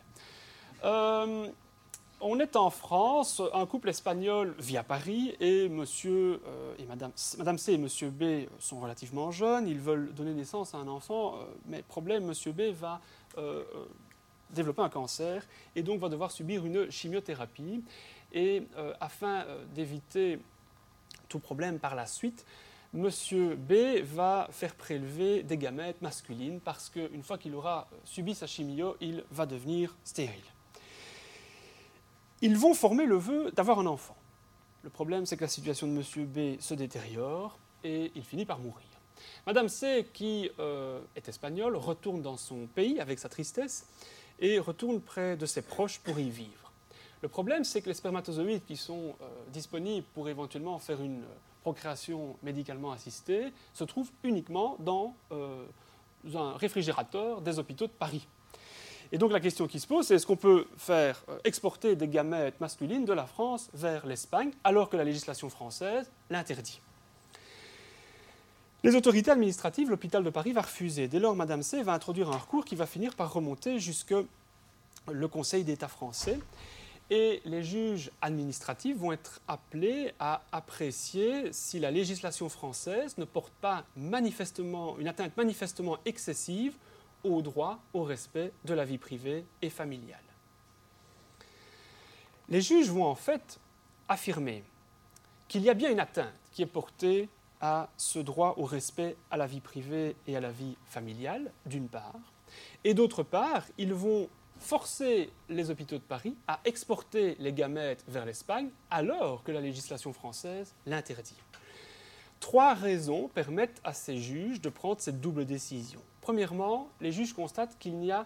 On est en France, un couple espagnol vit à Paris et monsieur euh, et madame, madame, C et monsieur B sont relativement jeunes. Ils veulent donner naissance à un enfant, euh, mais problème, monsieur B va euh, développer un cancer et donc va devoir subir une chimiothérapie. Et afin d'éviter tout problème par la suite, Monsieur B va faire prélever des gamètes masculines parce qu'une fois qu'il aura subi sa chimio, il va devenir stérile ils vont former le vœu d'avoir un enfant. Le problème, c'est que la situation de M. B se détériore et il finit par mourir. Madame C, qui euh, est espagnole, retourne dans son pays avec sa tristesse et retourne près de ses proches pour y vivre. Le problème, c'est que les spermatozoïdes qui sont euh, disponibles pour éventuellement faire une procréation médicalement assistée se trouvent uniquement dans euh, un réfrigérateur des hôpitaux de Paris. Et donc la question qui se pose, c'est est-ce qu'on peut faire euh, exporter des gamètes masculines de la France vers l'Espagne alors que la législation française l'interdit? Les autorités administratives, l'hôpital de Paris va refuser. Dès lors, Madame C va introduire un recours qui va finir par remonter jusque le Conseil d'État français. Et les juges administratifs vont être appelés à apprécier si la législation française ne porte pas manifestement, une atteinte manifestement excessive au droit au respect de la vie privée et familiale. Les juges vont en fait affirmer qu'il y a bien une atteinte qui est portée à ce droit au respect à la vie privée et à la vie familiale, d'une part, et d'autre part, ils vont forcer les hôpitaux de Paris à exporter les gamètes vers l'Espagne alors que la législation française l'interdit. Trois raisons permettent à ces juges de prendre cette double décision. Premièrement, les juges constatent qu'il n'y a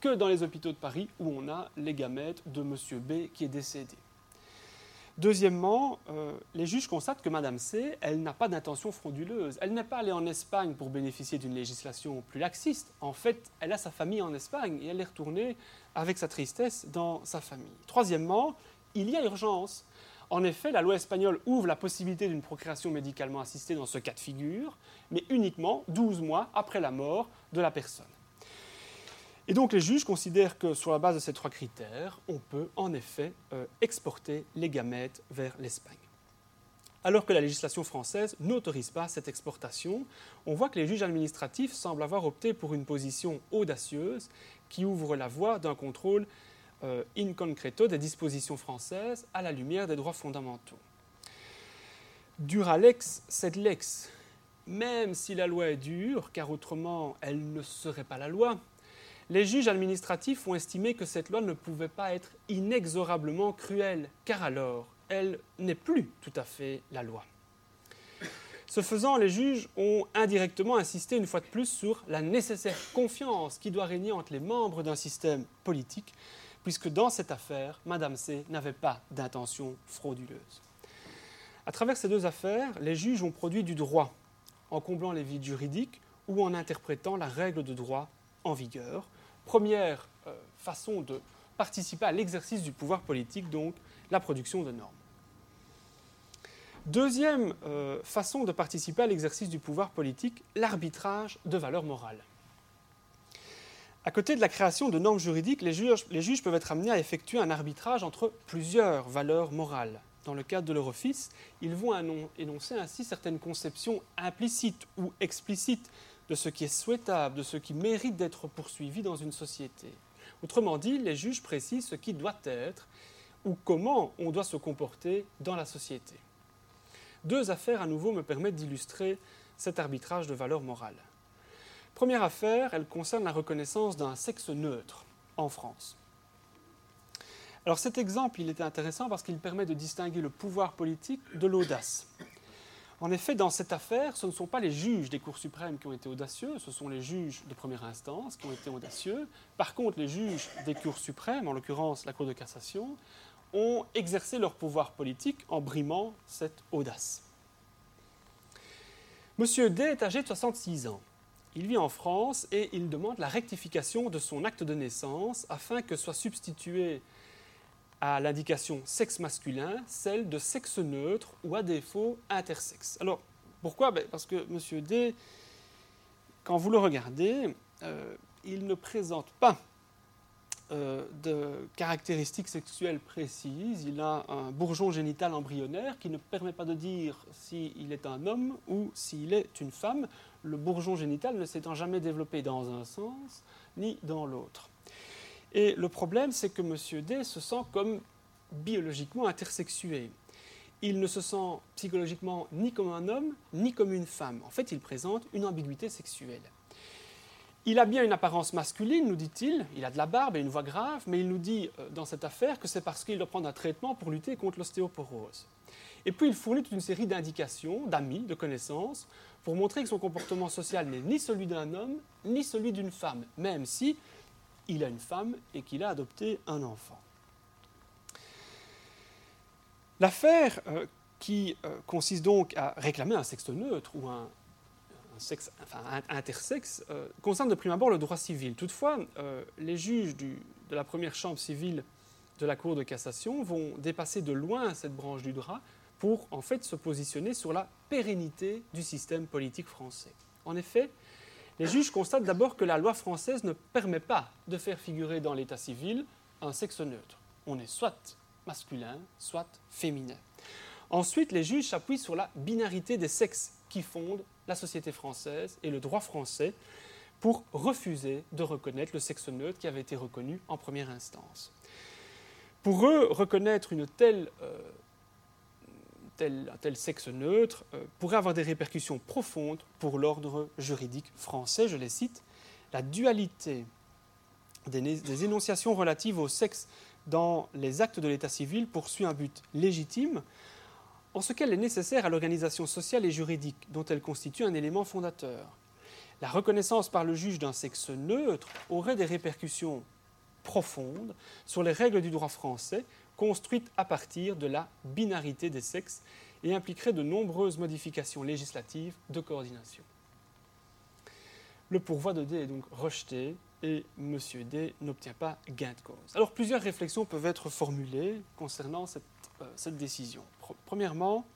que dans les hôpitaux de Paris où on a les gamètes de M. B qui est décédé. Deuxièmement, euh, les juges constatent que Mme C, elle n'a pas d'intention frauduleuse. Elle n'est pas allée en Espagne pour bénéficier d'une législation plus laxiste. En fait, elle a sa famille en Espagne et elle est retournée avec sa tristesse dans sa famille. Troisièmement, il y a urgence. En effet, la loi espagnole ouvre la possibilité d'une procréation médicalement assistée dans ce cas de figure, mais uniquement 12 mois après la mort de la personne. Et donc les juges considèrent que sur la base de ces trois critères, on peut en effet euh, exporter les gamètes vers l'Espagne. Alors que la législation française n'autorise pas cette exportation, on voit que les juges administratifs semblent avoir opté pour une position audacieuse qui ouvre la voie d'un contrôle euh, in concreto des dispositions françaises à la lumière des droits fondamentaux. Duralex, sed lex. Même si la loi est dure, car autrement elle ne serait pas la loi, les juges administratifs ont estimé que cette loi ne pouvait pas être inexorablement cruelle, car alors elle n'est plus tout à fait la loi. Ce faisant, les juges ont indirectement insisté une fois de plus sur la nécessaire confiance qui doit régner entre les membres d'un système politique puisque dans cette affaire, Madame C n'avait pas d'intention frauduleuse. À travers ces deux affaires, les juges ont produit du droit, en comblant les vides juridiques ou en interprétant la règle de droit en vigueur. Première euh, façon de participer à l'exercice du pouvoir politique, donc la production de normes. Deuxième euh, façon de participer à l'exercice du pouvoir politique, l'arbitrage de valeurs morales. À côté de la création de normes juridiques, les juges, peuvent être amenés à effectuer un arbitrage entre plusieurs valeurs morales. Dans le cadre de leur office, ils vont énoncer ainsi certaines conceptions implicites ou explicites de ce qui est souhaitable, de ce qui mérite d'être poursuivi dans une société. Autrement dit, les juges précisent ce qui doit être ou comment on doit se comporter dans la société. Deux affaires à nouveau me permettent d'illustrer cet arbitrage de valeurs morales. Première affaire, elle concerne la reconnaissance d'un sexe neutre en France. Alors cet exemple, il était intéressant parce qu'il permet de distinguer le pouvoir politique de l'audace. En effet, dans cette affaire, ce ne sont pas les juges des cours suprêmes qui ont été audacieux, ce sont les juges de première instance qui ont été audacieux. Par contre, les juges des cours suprêmes, en l'occurrence la Cour de cassation, ont exercé leur pouvoir politique en brimant cette audace. Monsieur D est âgé de 66 ans Il vit en France et il demande la rectification de son acte de naissance afin que soit substituée à l'indication sexe masculin celle de sexe neutre ou à défaut intersexe. Alors pourquoi? Ben, Parce que M. D, quand vous le regardez, euh, il ne présente pas euh, de caractéristiques sexuelles précises. Il a un bourgeon génital embryonnaire qui ne permet pas de dire s'il est un homme ou s'il est une femme. Le bourgeon génital ne s'étant jamais développé dans un sens ni dans l'autre. Et le problème, c'est que M. D se sent comme biologiquement intersexué. Il ne se sent psychologiquement ni comme un homme ni comme une femme. En fait, il présente une ambiguïté sexuelle. Il a bien une apparence masculine, nous dit-il, il a de la barbe et une voix grave, mais il nous dit euh, dans cette affaire que c'est parce qu'il doit prendre un traitement pour lutter contre l'ostéoporose. Et puis il fournit toute une série d'indications, d'amis, de connaissances, pour montrer que son comportement social n'est ni celui d'un homme, ni celui d'une femme, même si il a une femme et qu'il a adopté un enfant. L'affaire euh, qui euh, consiste donc à réclamer un sexe neutre ou un intersexe, euh, concerne de prime abord le droit civil. Toutefois, les juges de la première chambre civile de la Cour de cassation vont dépasser de loin cette branche du droit pour en fait se positionner sur la pérennité du système politique français. En effet, les juges constatent d'abord que la loi française ne permet pas de faire figurer dans l'état civil un sexe neutre. On est soit masculin, soit féminin. Ensuite, les juges s'appuient sur la binarité des sexes qui fondent la société française et le droit français pour refuser de reconnaître le sexe neutre qui avait été reconnu en première instance. Pour eux, reconnaître une telle, euh, un tel sexe neutre euh, pourrait avoir des répercussions profondes pour l'ordre juridique français. Je les cite. La dualité des énonciations relatives au sexe dans les actes de l'état civil poursuit un but légitime en ce qu'elle est nécessaire à l'organisation sociale et juridique dont elle constitue un élément fondateur. La reconnaissance par le juge d'un sexe neutre aurait des répercussions profondes sur les règles du droit français construites à partir de la binarité des sexes et impliquerait de nombreuses modifications législatives de coordination. Le pourvoi de D est donc rejeté et M. D n'obtient pas gain de cause. Alors plusieurs réflexions peuvent être formulées concernant cette euh, cette décision Premièrement,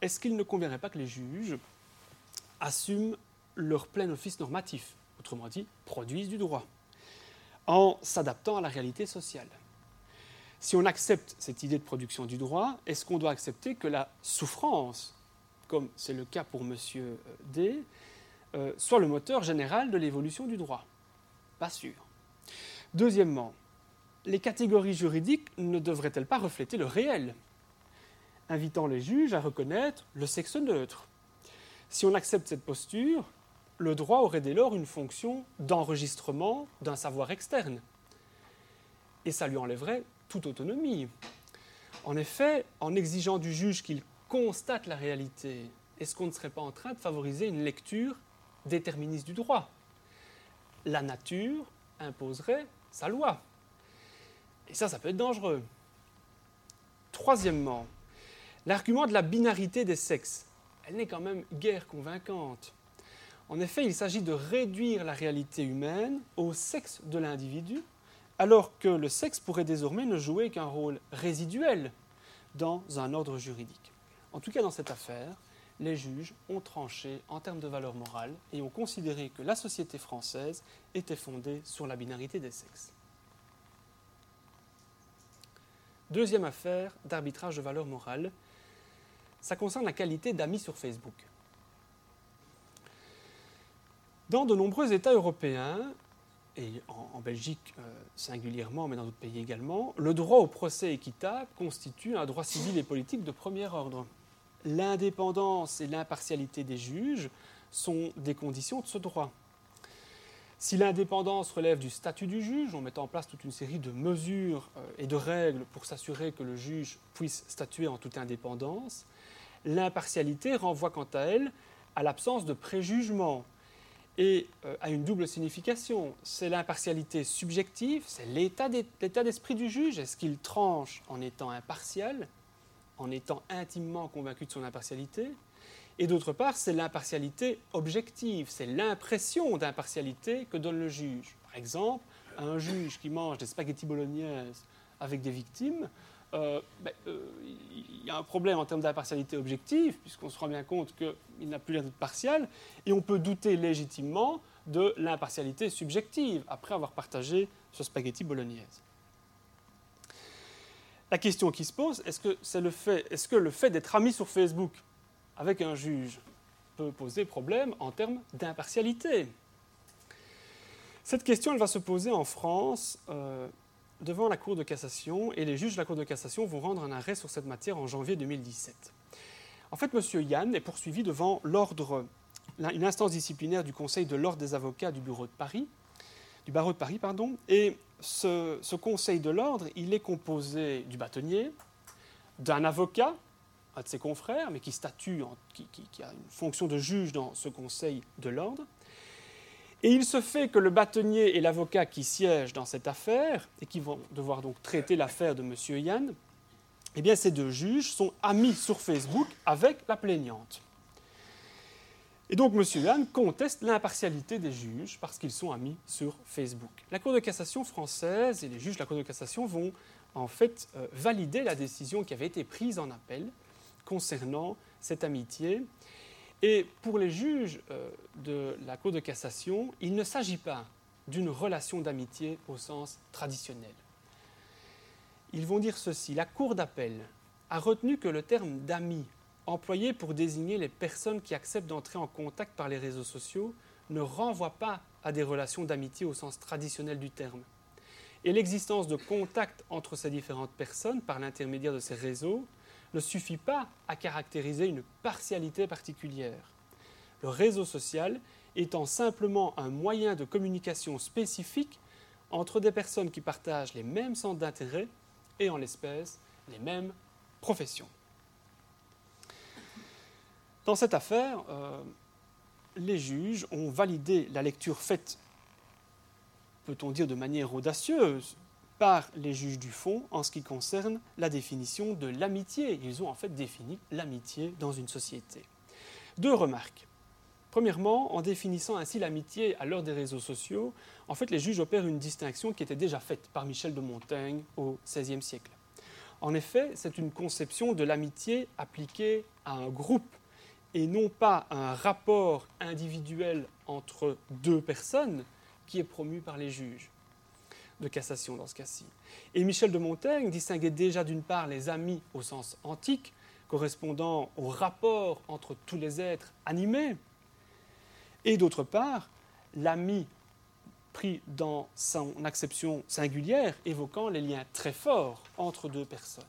est-ce qu'il ne conviendrait pas que les juges assument leur plein office normatif, autrement dit, produisent du droit, en s'adaptant à la réalité sociale? Si on accepte cette idée de production du droit, est-ce qu'on doit accepter que la souffrance, comme c'est le cas pour M. D, euh, soit le moteur général de l'évolution du droit? Pas sûr. Deuxièmement, les catégories juridiques ne devraient-elles pas refléter le réel, invitant les juges à reconnaître le sexe neutre? Si on accepte cette posture, le droit aurait dès lors une fonction d'enregistrement d'un savoir externe, et ça lui enlèverait toute autonomie. En effet, en exigeant du juge qu'il constate la réalité, est-ce qu'on ne serait pas en train de favoriser une lecture déterministe du droit? La nature imposerait sa loi. Et ça, ça peut être dangereux. Troisièmement, l'argument de la binarité des sexes, elle n'est quand même guère convaincante. En effet, il s'agit de réduire la réalité humaine au sexe de l'individu, alors que le sexe pourrait désormais ne jouer qu'un rôle résiduel dans un ordre juridique. En tout cas, dans cette affaire, les juges ont tranché en termes de valeur morale et ont considéré que la société française était fondée sur la binarité des sexes. Deuxième affaire d'arbitrage de valeur morale, ça concerne la qualité d'amis sur Facebook. Dans de nombreux États européens, et en, Belgique euh, singulièrement, mais dans d'autres pays également, le droit au procès équitable constitue un droit civil et politique de premier ordre. L'indépendance et l'impartialité des juges sont des conditions de ce droit. Si l'indépendance relève du statut du juge, on met en place toute une série de mesures euh, et de règles pour s'assurer que le juge puisse statuer en toute indépendance, l'impartialité renvoie quant à elle à l'absence de préjugement et euh, à une double signification. C'est l'impartialité subjective, c'est l'état d'esprit du juge. Est-ce qu'il tranche en étant impartial, en étant intimement convaincu de son impartialité? Et d'autre part, c'est l'impartialité objective, c'est l'impression d'impartialité que donne le juge. Par exemple, un juge qui mange des spaghettis bolognaises avec des victimes, euh, ben, euh, il y a un problème en termes d'impartialité objective, puisqu'on se rend bien compte qu'il n'a plus l'air d'être partial, et on peut douter légitimement de l'impartialité subjective après avoir partagé ce spaghetti bolognaise. La question qui se pose, est-ce que, c'est le fait, est-ce que le fait d'être ami sur Facebook avec un juge peut poser problème en termes d'impartialité? Cette question, elle va se poser en France euh, devant la Cour de cassation et les juges de la Cour de cassation vont rendre un arrêt sur cette matière en janvier 2017. En fait, M. Yann est poursuivi devant l'ordre, une instance disciplinaire du Conseil de l'ordre des avocats du bureau de Paris, du barreau de Paris, pardon, et ce, conseil de l'ordre, il est composé du bâtonnier, d'un avocat, un de ses confrères, mais qui statue, qui, a une fonction de juge dans ce conseil de l'ordre. Et il se fait que le bâtonnier et l'avocat qui siègent dans cette affaire, et qui vont devoir donc traiter l'affaire de M. Yann, eh ces deux juges sont amis sur Facebook avec la plaignante. Et donc M. Yann conteste l'impartialité des juges parce qu'ils sont amis sur Facebook. La Cour de cassation française et les juges de la Cour de cassation vont en fait euh, valider la décision qui avait été prise en appel concernant cette amitié. Et pour les juges euh, de la Cour de cassation, il ne s'agit pas d'une relation d'amitié au sens traditionnel. Ils vont dire ceci, la Cour d'appel a retenu que le terme d'ami employé pour désigner les personnes qui acceptent d'entrer en contact par les réseaux sociaux ne renvoie pas à des relations d'amitié au sens traditionnel du terme. Et l'existence de contact entre ces différentes personnes par l'intermédiaire de ces réseaux ne suffit pas à caractériser une partialité particulière. Le réseau social étant simplement un moyen de communication spécifique entre des personnes qui partagent les mêmes centres d'intérêt et en l'espèce les mêmes professions. Dans cette affaire, euh, les juges ont validé la lecture faite, peut-on dire de manière audacieuse, par les juges du fond en ce qui concerne la définition de l'amitié. Ils ont en fait défini l'amitié dans une société. Deux remarques. Premièrement, en définissant ainsi l'amitié à l'heure des réseaux sociaux, en fait, les juges opèrent une distinction qui était déjà faite par Michel de Montaigne au XVIe siècle. En effet, c'est une conception de l'amitié appliquée à un groupe et non pas un rapport individuel entre deux personnes qui est promu par les juges de cassation dans ce cas-ci. Et Michel de Montaigne distinguait déjà d'une part les amis au sens antique, correspondant au rapport entre tous les êtres animés, et d'autre part l'ami pris dans son acception singulière, évoquant les liens très forts entre deux personnes.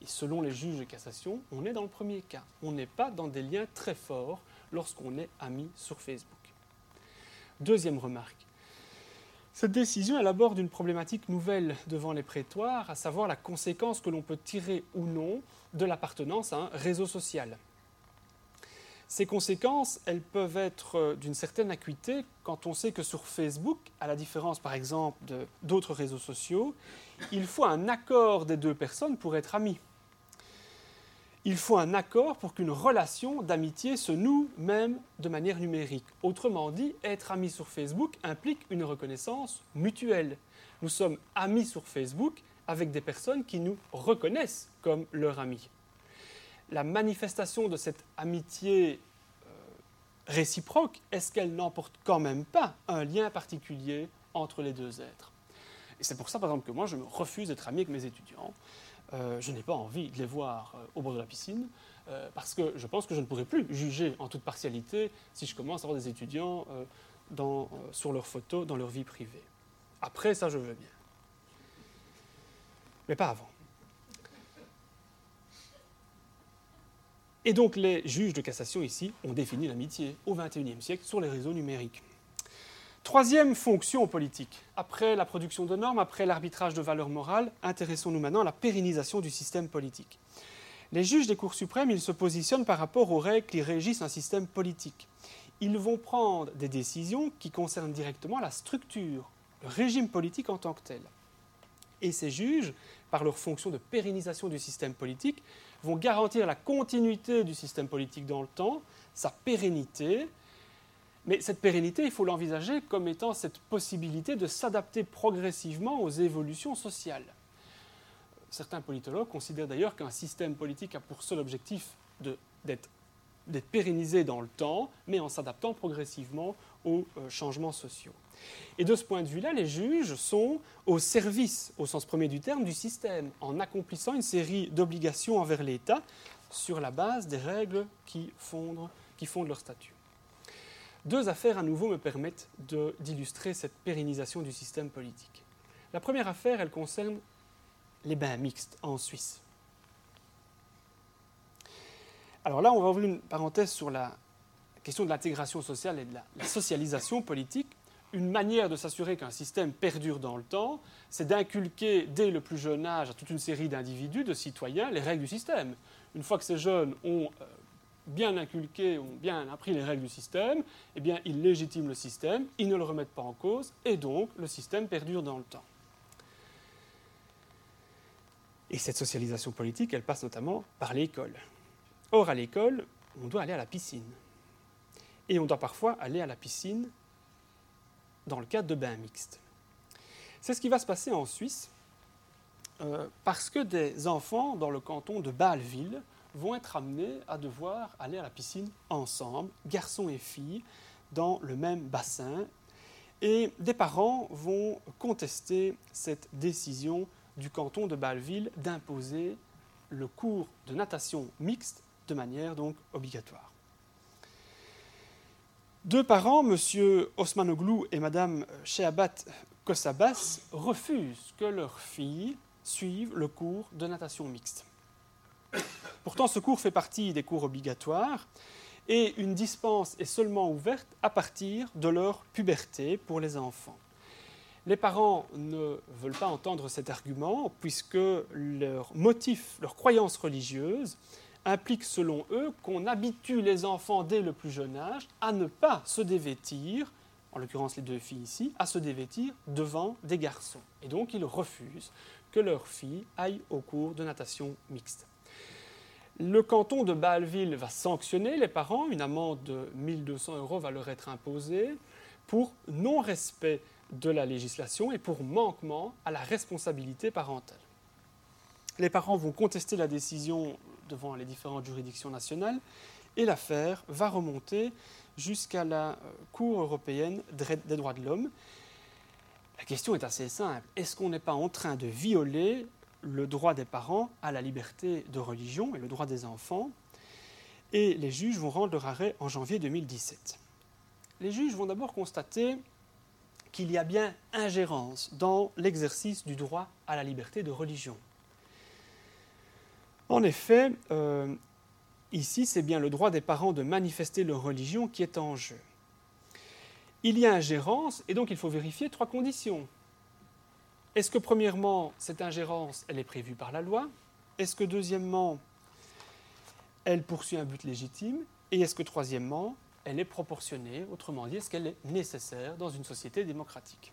Et selon les juges de cassation, on est dans le premier cas. On n'est pas dans des liens très forts lorsqu'on est ami sur Facebook. Deuxième remarque. Cette décision, elle aborde une problématique nouvelle devant les prétoires, à savoir la conséquence que l'on peut tirer ou non de l'appartenance à un réseau social. Ces conséquences, elles peuvent être euh, d'une certaine acuité quand on sait que sur Facebook, à la différence par exemple d'autres réseaux sociaux, il faut un accord des deux personnes pour être amis il faut un accord pour qu'une relation d'amitié se noue même de manière numérique. Autrement dit, être ami sur Facebook implique une reconnaissance mutuelle. Nous sommes amis sur Facebook avec des personnes qui nous reconnaissent comme leurs amis. La manifestation de cette amitié euh, réciproque, est-ce qu'elle n'emporte quand même pas un lien particulier entre les deux êtres? Et c'est pour ça, par exemple, que moi, je me refuse d'être ami avec mes étudiants. Euh, je n'ai pas envie de les voir euh, au bord de la piscine, euh, parce que je pense que je ne pourrai plus juger en toute partialité si je commence à avoir des étudiants sur leurs photos, dans leur vie privée. Après, ça, je veux bien. Mais pas avant. Et donc les juges de cassation ici ont défini l'amitié au XXIe siècle sur les réseaux numériques. Troisième fonction politique. Après la production de normes, après l'arbitrage de valeurs morales, intéressons-nous maintenant à la pérennisation du système politique. Les juges des cours suprêmes, ils se positionnent par rapport aux règles qui régissent un système politique. Ils vont prendre des décisions qui concernent directement la structure, le régime politique en tant que tel. Et ces juges, par leur fonction de pérennisation du système politique, vont garantir la continuité du système politique dans le temps, sa pérennité. Mais cette pérennité, il faut l'envisager comme étant cette possibilité de s'adapter progressivement aux évolutions sociales. Certains politologues considèrent d'ailleurs qu'un système politique a pour seul objectif d'être pérennisé dans le temps, mais en s'adaptant progressivement aux euh, changements sociaux. Et de ce point de vue-là, les juges sont au service, au sens premier du terme, du système, en accomplissant une série d'obligations envers l'État sur la base des règles qui fondent, qui fondent leur statut. Deux affaires à nouveau me permettent d'illustrer cette pérennisation du système politique. La première affaire, elle concerne les bains mixtes en Suisse. Alors là, on va ouvrir une parenthèse sur la question de l'intégration sociale et de la socialisation politique une manière de s'assurer qu'un système perdure dans le temps, c'est d'inculquer dès le plus jeune âge à toute une série d'individus, de citoyens, les règles du système. Une fois que ces jeunes ont euh, bien inculqué, ont bien appris les règles du système, eh bien, ils légitiment le système, ils ne le remettent pas en cause, et donc le système perdure dans le temps. Et cette socialisation politique, elle passe notamment par l'école. Or, à l'école, on doit aller à la piscine. Et on doit parfois aller à la piscine dans le cadre de bains mixtes. C'est ce qui va se passer en Suisse euh, parce que des enfants dans le canton de Bâle-Ville vont être amenés à devoir aller à la piscine ensemble, garçons et filles, dans le même bassin. Et des parents vont contester cette décision du canton de Bâle-Ville d'imposer le cours de natation mixte de manière donc obligatoire. Deux parents, M. Osmanoglou et Mme Shehabat Kossabas, refusent que leur fille suive le cours de natation mixte. Pourtant, ce cours fait partie des cours obligatoires et une dispense est seulement ouverte à partir de leur puberté pour les enfants. Les parents ne veulent pas entendre cet argument puisque leur motif, leur croyance religieuse implique selon eux qu'on habitue les enfants dès le plus jeune âge à ne pas se dévêtir, en l'occurrence les deux filles ici, à se dévêtir devant des garçons. Et donc ils refusent que leur fille aille au cours de natation mixte. Le canton de Bâle-Ville va sanctionner les parents, une amende de 1200 euros va leur être imposée pour non-respect de la législation et pour manquement à la responsabilité parentale. Les parents vont contester la décision devant les différentes juridictions nationales et l'affaire va remonter jusqu'à la euh, Cour européenne des droits de l'homme. La question est assez simple. Est-ce qu'on n'est pas en train de violer le droit des parents à la liberté de religion et le droit des enfants Et les juges vont rendre leur arrêt en janvier 2017. Les juges vont d'abord constater qu'il y a bien ingérence dans l'exercice du droit à la liberté de religion. En effet, euh, ici, c'est bien le droit des parents de manifester leur religion qui est en jeu. Il y a ingérence et donc il faut vérifier trois conditions. Est-ce que premièrement, cette ingérence, elle est prévue par la loi? Est-ce que deuxièmement, elle poursuit un but légitime? Et est-ce que troisièmement, elle est proportionnée Autrement dit, est-ce qu'elle est nécessaire dans une société démocratique?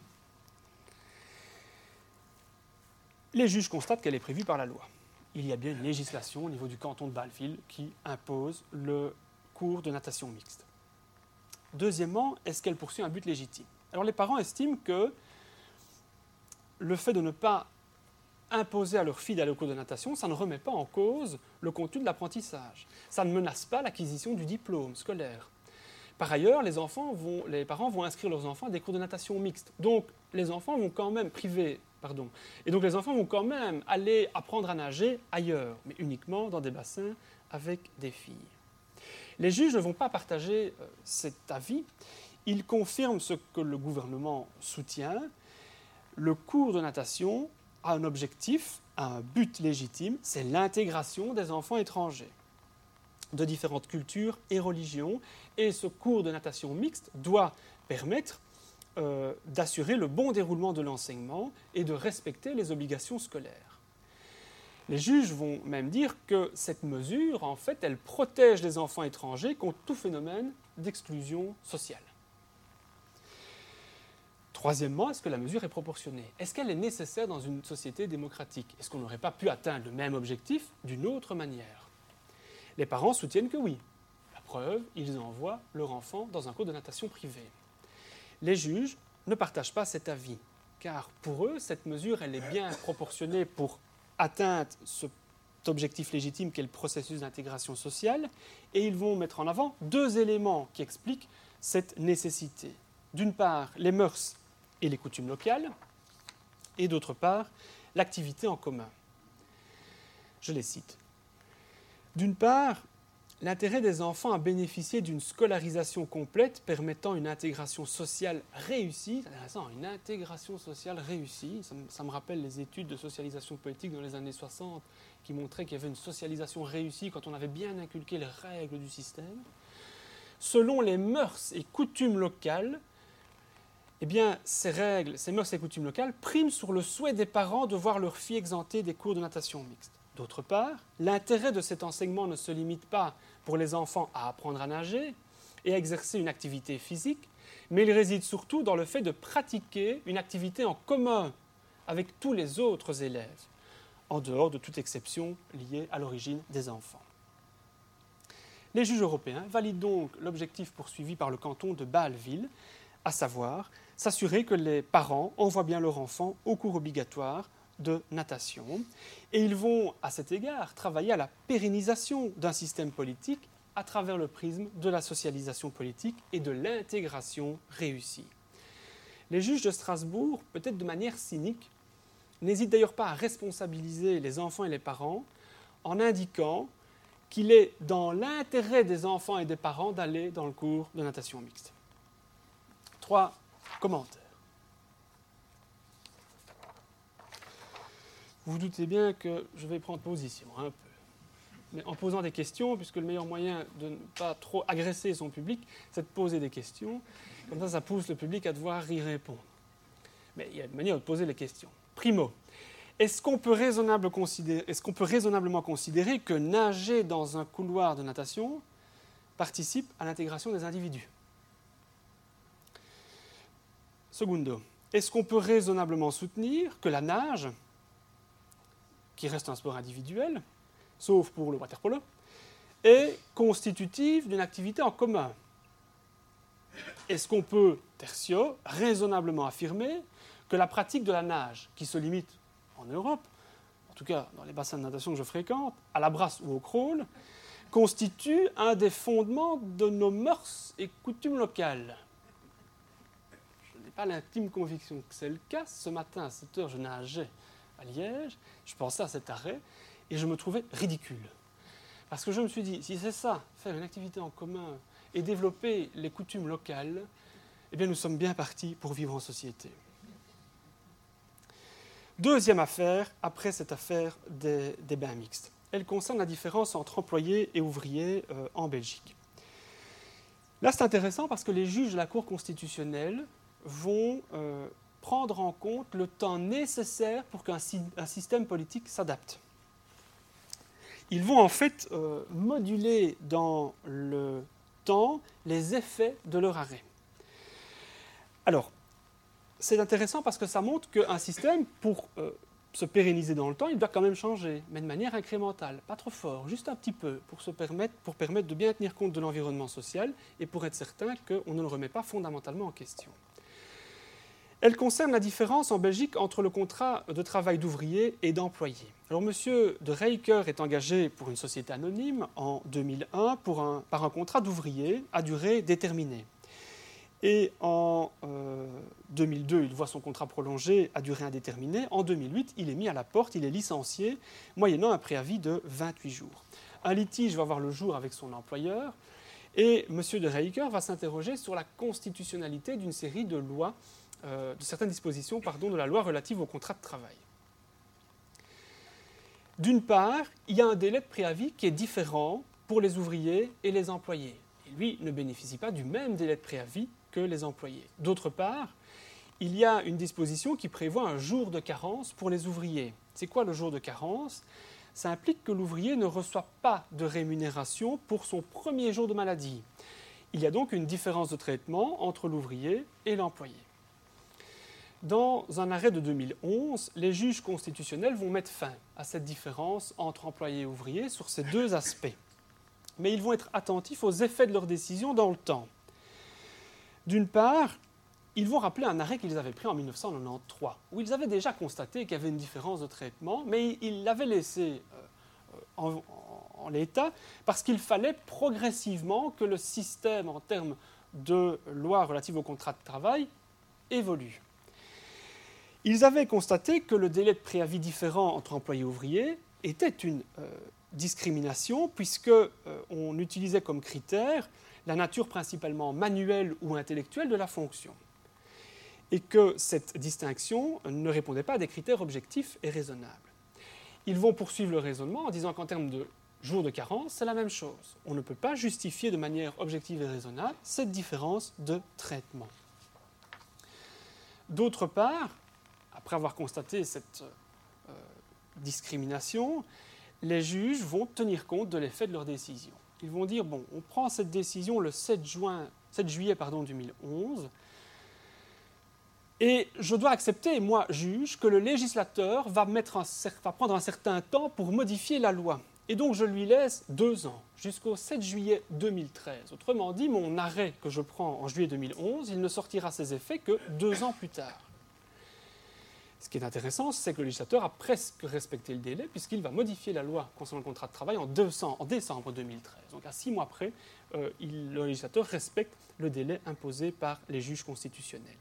Les juges constatent qu'elle est prévue par la loi. Il y a bien une législation au niveau du canton de Bâle-Ville qui impose le cours de natation mixte. Deuxièmement, est-ce qu'elle poursuit un but légitime? Alors les parents estiment que le fait de ne pas imposer à leur fille d'aller au cours de natation, ça ne remet pas en cause le contenu de l'apprentissage. Ça ne menace pas l'acquisition du diplôme scolaire. Par ailleurs, les, parents vont inscrire leurs enfants à des cours de natation mixte. Donc, les enfants vont quand même priver Pardon. Et donc les enfants vont quand même aller apprendre à nager ailleurs, mais uniquement dans des bassins avec des filles. Les juges ne vont pas partager euh, cet avis. Ils confirment ce que le gouvernement soutient. Le cours de natation a un objectif, un but légitime, c'est l'intégration des enfants étrangers de différentes cultures et religions. Et ce cours de natation mixte doit permettre euh, d'assurer le bon déroulement de l'enseignement et de respecter les obligations scolaires. Les juges vont même dire que cette mesure, en fait, elle protège les enfants étrangers contre tout phénomène d'exclusion sociale. Troisièmement, est-ce que la mesure est proportionnée? Est-ce qu'elle est nécessaire dans une société démocratique? Est-ce qu'on n'aurait pas pu atteindre le même objectif d'une autre manière? Les parents soutiennent que oui. La Preuve, ils envoient leur enfant dans un cours de natation privé. Les juges ne partagent pas cet avis, car pour eux, cette mesure, elle est bien proportionnée pour atteindre cet objectif légitime qu'est le processus d'intégration sociale, et ils vont mettre en avant deux éléments qui expliquent cette nécessité. D'une part, les mœurs et les coutumes locales, et d'autre part, l'activité en commun. Je les cite. D'une part, l'intérêt des enfants à bénéficier d'une scolarisation complète permettant une intégration sociale réussie. Une intégration sociale réussie. Ça, me rappelle les études de socialisation politique dans les années 60 qui montraient qu'il y avait une socialisation réussie quand on avait bien inculqué les règles du système. Selon les mœurs et coutumes locales, eh bien, ces règles, ces mœurs et coutumes locales priment sur le souhait des parents de voir leur fille exemptée des cours de natation mixte. D'autre part, l'intérêt de cet enseignement ne se limite pas pour les enfants à apprendre à nager et à exercer une activité physique, mais il réside surtout dans le fait de pratiquer une activité en commun avec tous les autres élèves, en dehors de toute exception liée à l'origine des enfants. Les juges européens valident donc l'objectif poursuivi par le canton de Bâle-Ville, à savoir s'assurer que les parents envoient bien leur enfant au cours obligatoire de natation. Et ils vont, à cet égard, travailler à la pérennisation d'un système politique à travers le prisme de la socialisation politique et de l'intégration réussie. Les juges de Strasbourg, peut-être de manière cynique, n'hésitent d'ailleurs pas à responsabiliser les enfants et les parents en indiquant qu'il est dans l'intérêt des enfants et des parents d'aller dans le cours de natation mixte. Trois commentaires. Vous vous doutez bien que je vais prendre position un peu. Mais en posant des questions, puisque le meilleur moyen de ne pas trop agresser son public, c'est de poser des questions. Comme ça, ça pousse le public à devoir y répondre. Mais il y a une manière de poser les questions. Primo, est-ce qu'on peut, raisonnablement considérer que nager dans un couloir de natation participe à l'intégration des individus? Segundo, est-ce qu'on peut raisonnablement soutenir que la nage qui reste un sport individuel, sauf pour le waterpolo, est constitutive d'une activité en commun? Est-ce qu'on peut, tertio, raisonnablement affirmer que la pratique de la nage, qui se limite en Europe, en tout cas dans les bassins de natation que je fréquente, à la brasse ou au crawl, constitue un des fondements de nos mœurs et coutumes locales? Pas l'intime conviction que c'est le cas. Ce matin, à 7 heures, je nageais à Liège, je pensais à cet arrêt et je me trouvais ridicule. Parce que je me suis dit, si c'est ça, faire une activité en commun et développer les coutumes locales, eh bien nous sommes bien partis pour vivre en société. Deuxième affaire, après cette affaire des, bains mixtes. Elle concerne la différence entre employés et ouvriers euh, en Belgique. Là, c'est intéressant parce que les juges de la Cour constitutionnelle vont euh, prendre en compte le temps nécessaire pour qu'un système politique s'adapte. Ils vont en fait euh, moduler dans le temps les effets de leur arrêt. Alors, c'est intéressant parce que ça montre qu'un système, pour euh, se pérenniser dans le temps, il doit quand même changer, mais de manière incrémentale, pas trop fort, juste un petit peu, pour, se permettre, pour permettre de bien tenir compte de l'environnement social et pour être certain qu'on ne le remet pas fondamentalement en question. Elle concerne la différence en Belgique entre le contrat de travail d'ouvrier et d'employé. Alors, M. de Reiker est engagé pour une société anonyme en 2001 par un contrat d'ouvrier à durée déterminée. Et en 2002, euh, il voit son contrat prolongé à durée indéterminée. En 2008, il est mis à la porte, il est licencié, moyennant un préavis de 28 jours. Un litige va voir le jour avec son employeur. Et M. de Reiker va s'interroger sur la constitutionnalité d'une série de lois euh, de certaines dispositions de la loi relative au contrat de travail. D'une part, il y a un délai de préavis qui est différent pour les ouvriers et les employés. Lui ne bénéficie pas du même délai de préavis que les employés. D'autre part, il y a une disposition qui prévoit un jour de carence pour les ouvriers. C'est quoi le jour de carence? Ça implique que l'ouvrier ne reçoit pas de rémunération pour son premier jour de maladie. Il y a donc une différence de traitement entre l'ouvrier et l'employé. Dans un arrêt de 2011, les juges constitutionnels vont mettre fin à cette différence entre employés et ouvriers sur ces deux aspects. mais ils vont être attentifs aux effets de leurs décisions dans le temps. D'une part, ils vont rappeler un arrêt qu'ils avaient pris en 1993, où ils avaient déjà constaté qu'il y avait une différence de traitement, mais ils l'avaient laissé euh, en, l'état parce qu'il fallait progressivement que le système en termes de loi relative au contrat de travail évolue. Ils avaient constaté que le délai de préavis différent entre employés et ouvriers était une euh, discrimination puisqu'on euh, utilisait comme critère la nature principalement manuelle ou intellectuelle de la fonction et que cette distinction ne répondait pas à des critères objectifs et raisonnables. Ils vont poursuivre le raisonnement en disant qu'en termes de jours de carence, c'est la même chose. On ne peut pas justifier de manière objective et raisonnable cette différence de traitement. D'autre part, après avoir constaté cette euh, discrimination, les juges vont tenir compte de l'effet de leur décision. Ils vont dire, bon, on prend cette décision le 7, juin, 7 juillet pardon, 2011, et je dois accepter, moi, juge, que le législateur va, va prendre un certain temps pour modifier la loi. Et donc je lui laisse deux ans, jusqu'au 7 juillet 2013. Autrement dit, mon arrêt que je prends en juillet 2011, il ne sortira ses effets que deux ans plus tard. Ce qui est intéressant, c'est que le législateur a presque respecté le délai, puisqu'il va modifier la loi concernant le contrat de travail en, décembre 2013. Donc à six mois près, euh, le législateur respecte le délai imposé par les juges constitutionnels.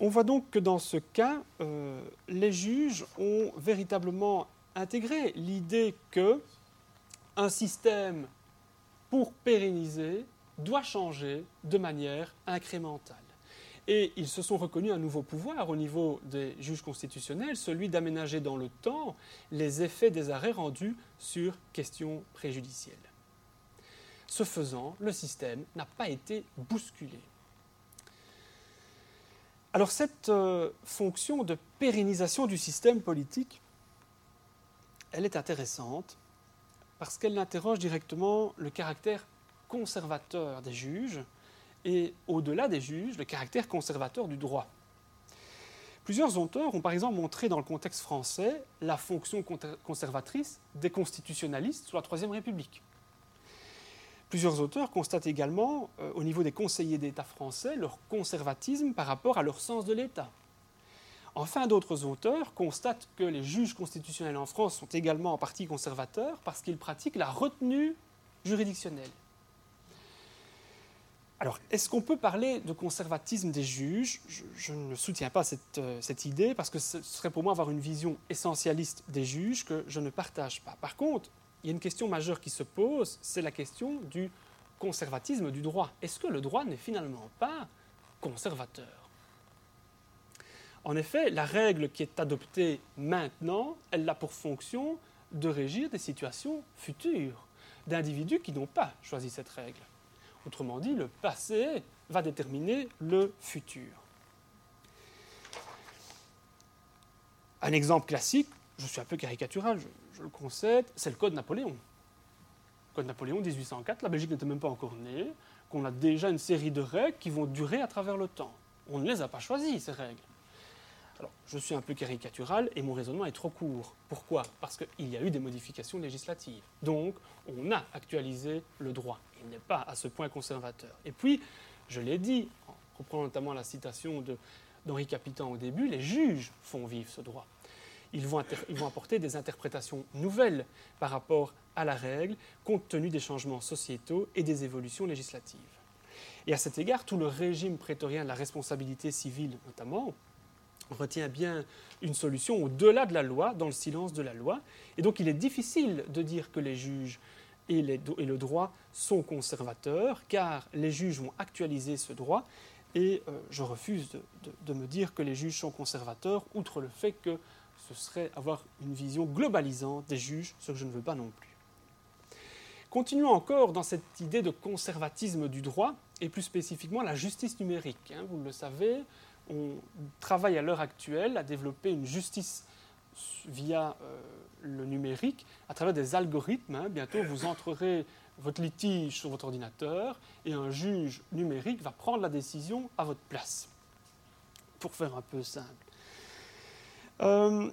On voit donc que dans ce cas, euh, les juges ont véritablement intégré l'idée que un système pour pérenniser doit changer de manière incrémentale. Et ils se sont reconnus un nouveau pouvoir au niveau des juges constitutionnels, celui d'aménager dans le temps les effets des arrêts rendus sur questions préjudicielles. Ce faisant, le système n'a pas été bousculé. Alors cette euh, fonction de pérennisation du système politique, elle est intéressante parce qu'elle interroge directement le caractère conservateur des juges et, au-delà des juges, le caractère conservateur du droit. Plusieurs auteurs ont par exemple montré dans le contexte français la fonction conservatrice des constitutionnalistes sous la Troisième République. Plusieurs auteurs constatent également, euh, au niveau des conseillers d'État français, leur conservatisme par rapport à leur sens de l'État. Enfin, d'autres auteurs constatent que les juges constitutionnels en France sont également en partie conservateurs parce qu'ils pratiquent la retenue juridictionnelle. Alors, est-ce qu'on peut parler de conservatisme des juges? Je, ne soutiens pas cette, euh, idée parce que ce serait pour moi avoir une vision essentialiste des juges que je ne partage pas. Par contre, il y a une question majeure qui se pose, c'est la question du conservatisme du droit. Est-ce que le droit n'est finalement pas conservateur? En effet, la règle qui est adoptée maintenant, elle a pour fonction de régir des situations futures d'individus qui n'ont pas choisi cette règle. Autrement dit, le passé va déterminer le futur. Un exemple classique, je suis un peu caricatural, je le concède, c'est le Code Napoléon. Le Code Napoléon 1804, la Belgique n'était même pas encore née, qu'on a déjà une série de règles qui vont durer à travers le temps. On ne les a pas choisies, ces règles. Alors, je suis un peu caricatural et mon raisonnement est trop court. Pourquoi? Parce qu'il y a eu des modifications législatives. Donc, on a actualisé le droit. Il n'est pas à ce point conservateur. Et puis, je l'ai dit, en reprenant notamment la citation d'Henri Capitan au début, les juges font vivre ce droit ils vont, apporter des interprétations nouvelles par rapport à la règle, compte tenu des changements sociétaux et des évolutions législatives. Et à cet égard, tout le régime prétorien de la responsabilité civile, notamment, retient bien une solution au-delà de la loi, dans le silence de la loi. Et donc, il est difficile de dire que les juges et, le droit sont conservateurs, car les juges vont actualiser ce droit. Et euh, je refuse de, me dire que les juges sont conservateurs, outre le fait que ce serait avoir une vision globalisante des juges, ce que je ne veux pas non plus. Continuons encore dans cette idée de conservatisme du droit, et plus spécifiquement la justice numérique. Hein. vous le savez, on travaille à l'heure actuelle à développer une justice via euh, le numérique à travers des algorithmes. Hein. Bientôt, vous entrerez votre litige sur votre ordinateur et un juge numérique va prendre la décision à votre place. Pour faire un peu simple. Euh,